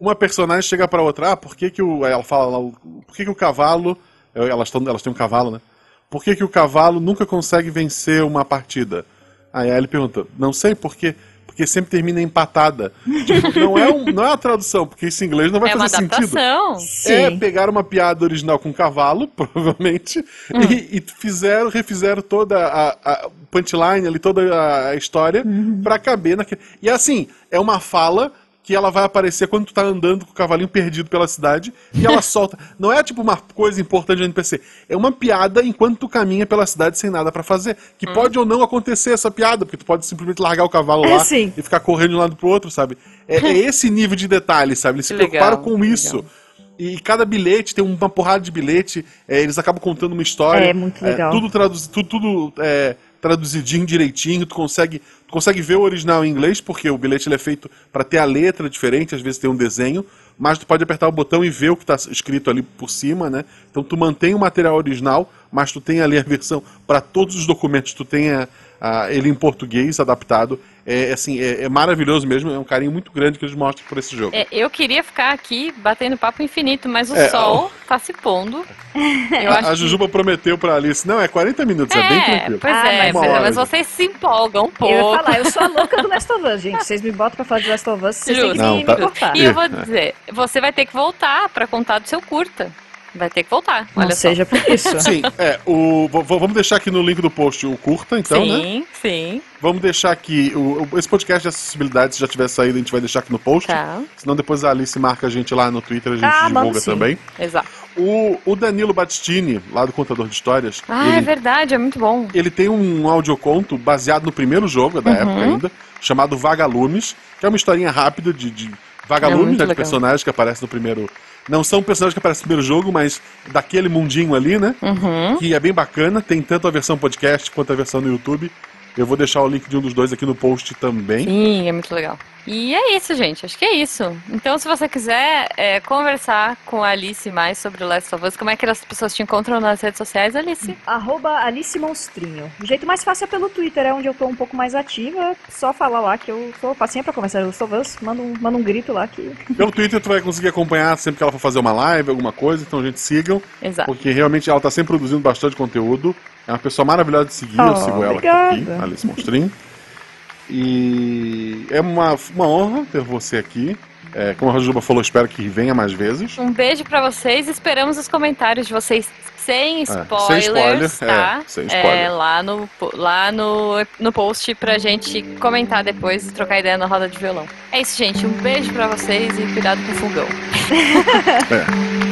Uma personagem chega pra outra, ah, por que que o... aí Ela fala lá, por que que o cavalo... Elas, tão, elas têm um cavalo, né? Por que que o cavalo nunca consegue vencer uma partida? Aí a Ellie pergunta, não sei, por quê? Porque sempre termina empatada. Tipo, não, é um, não é uma tradução, porque isso em inglês não vai É uma fazer sentido. adaptação. É, Sim. pegaram uma piada original com cavalo, provavelmente, Hum. e, e fizeram, refizeram toda a, a punchline ali, toda a, a história Uhum. pra caber naquele. E assim, é uma fala que ela vai aparecer quando tu tá andando com o cavalinho perdido pela cidade e ela solta. Não é tipo uma coisa importante do NPC, é uma piada enquanto tu caminha pela cidade sem nada pra fazer. Que Hum. pode ou não acontecer essa piada, porque tu pode simplesmente largar o cavalo É, lá sim. e ficar correndo de um lado pro outro, sabe? É, é esse nível de detalhe, sabe? Eles se legal, preocuparam com isso. legal. E cada bilhete tem uma porrada de bilhete, é, eles acabam contando uma história. É, muito legal. tudo traduz, tudo, tudo é, traduzidinho direitinho, tu consegue, consegue ver o original em inglês, porque o bilhete ele é feito para ter a letra diferente, às vezes tem um desenho, mas tu pode apertar o botão e ver o que está escrito ali por cima, né? Então tu mantém o material original, mas tu tem ali a versão para todos os documentos, tu tem a- a- ele em português adaptado. É assim, é, é maravilhoso mesmo, é um carinho muito grande que eles mostram por esse jogo. É, eu queria ficar aqui batendo papo infinito, mas o É, sol tá se pondo. Eu A, acho a que- Jujuba prometeu pra Alice, não, é 40 minutos, é, bem É, tranquilo. pois Ah, é, mas- pois é, Uma hora, mas gente. vocês se empolgam um pouco. Eu ia falar, eu sou a louca do Last of Us, gente. Vocês me botam pra falar de Last of Us, vocês têm que. Não, me, tá- me cortar. E eu vou dizer, você vai ter que voltar pra contar do seu curta. Vai ter que voltar, Não olha só. seja por isso. Sim, é, o, vamos deixar aqui no link do post o curta, então, né? sim, sim, Vamos deixar aqui, o, o- esse podcast de acessibilidade, se já tiver saído, a gente vai deixar aqui no post. tá, Senão depois a Alice marca a gente lá no Twitter, a gente Ah, divulga vamos sim. também. exato. O, o Danilo Battistini, lá do Contador de Histórias, Ah, é ele, verdade, é muito bom. ele tem um audioconto baseado no primeiro jogo, é da Uhum. época ainda, chamado Vagalumes, que é uma historinha rápida de, de vagalumes, muito né, de personagens que aparecem no primeiro... Não são personagens que aparecem no primeiro jogo, mas daquele mundinho ali, né? Uhum. que é bem bacana. Tem tanto a versão podcast quanto a versão no YouTube. Eu vou deixar o link de um dos dois aqui no post também. Sim, é muito legal. E é isso, gente. Acho que é isso. Então, se você quiser é, conversar com a Alice mais sobre o Last of Us, como é que as pessoas te encontram nas redes sociais, Alice? Arroba Alice Monstrinho. O jeito mais fácil é pelo Twitter, é onde eu tô um pouco mais ativa. Só falar lá que eu tô facinha pra conversar com Last of Us. Manda um, manda um grito lá que. Pelo Twitter tu vai conseguir acompanhar sempre que ela for fazer uma live, alguma coisa, então gente sigam, Exato. porque realmente ela tá sempre produzindo bastante conteúdo. É uma pessoa maravilhosa de seguir, eu Oh, sigo ela obrigada. aqui, Alice Monstrinho. E é uma, uma honra ter você aqui. É, como a Juba falou, espero que venha mais vezes. Um beijo pra vocês. Esperamos os comentários de vocês sem spoilers, sem spoiler, tá? é, sem spoiler. É, lá no, lá no, no post pra gente comentar depois e trocar ideia na roda de violão. É isso, gente. Um beijo pra vocês e cuidado com o fogão. É.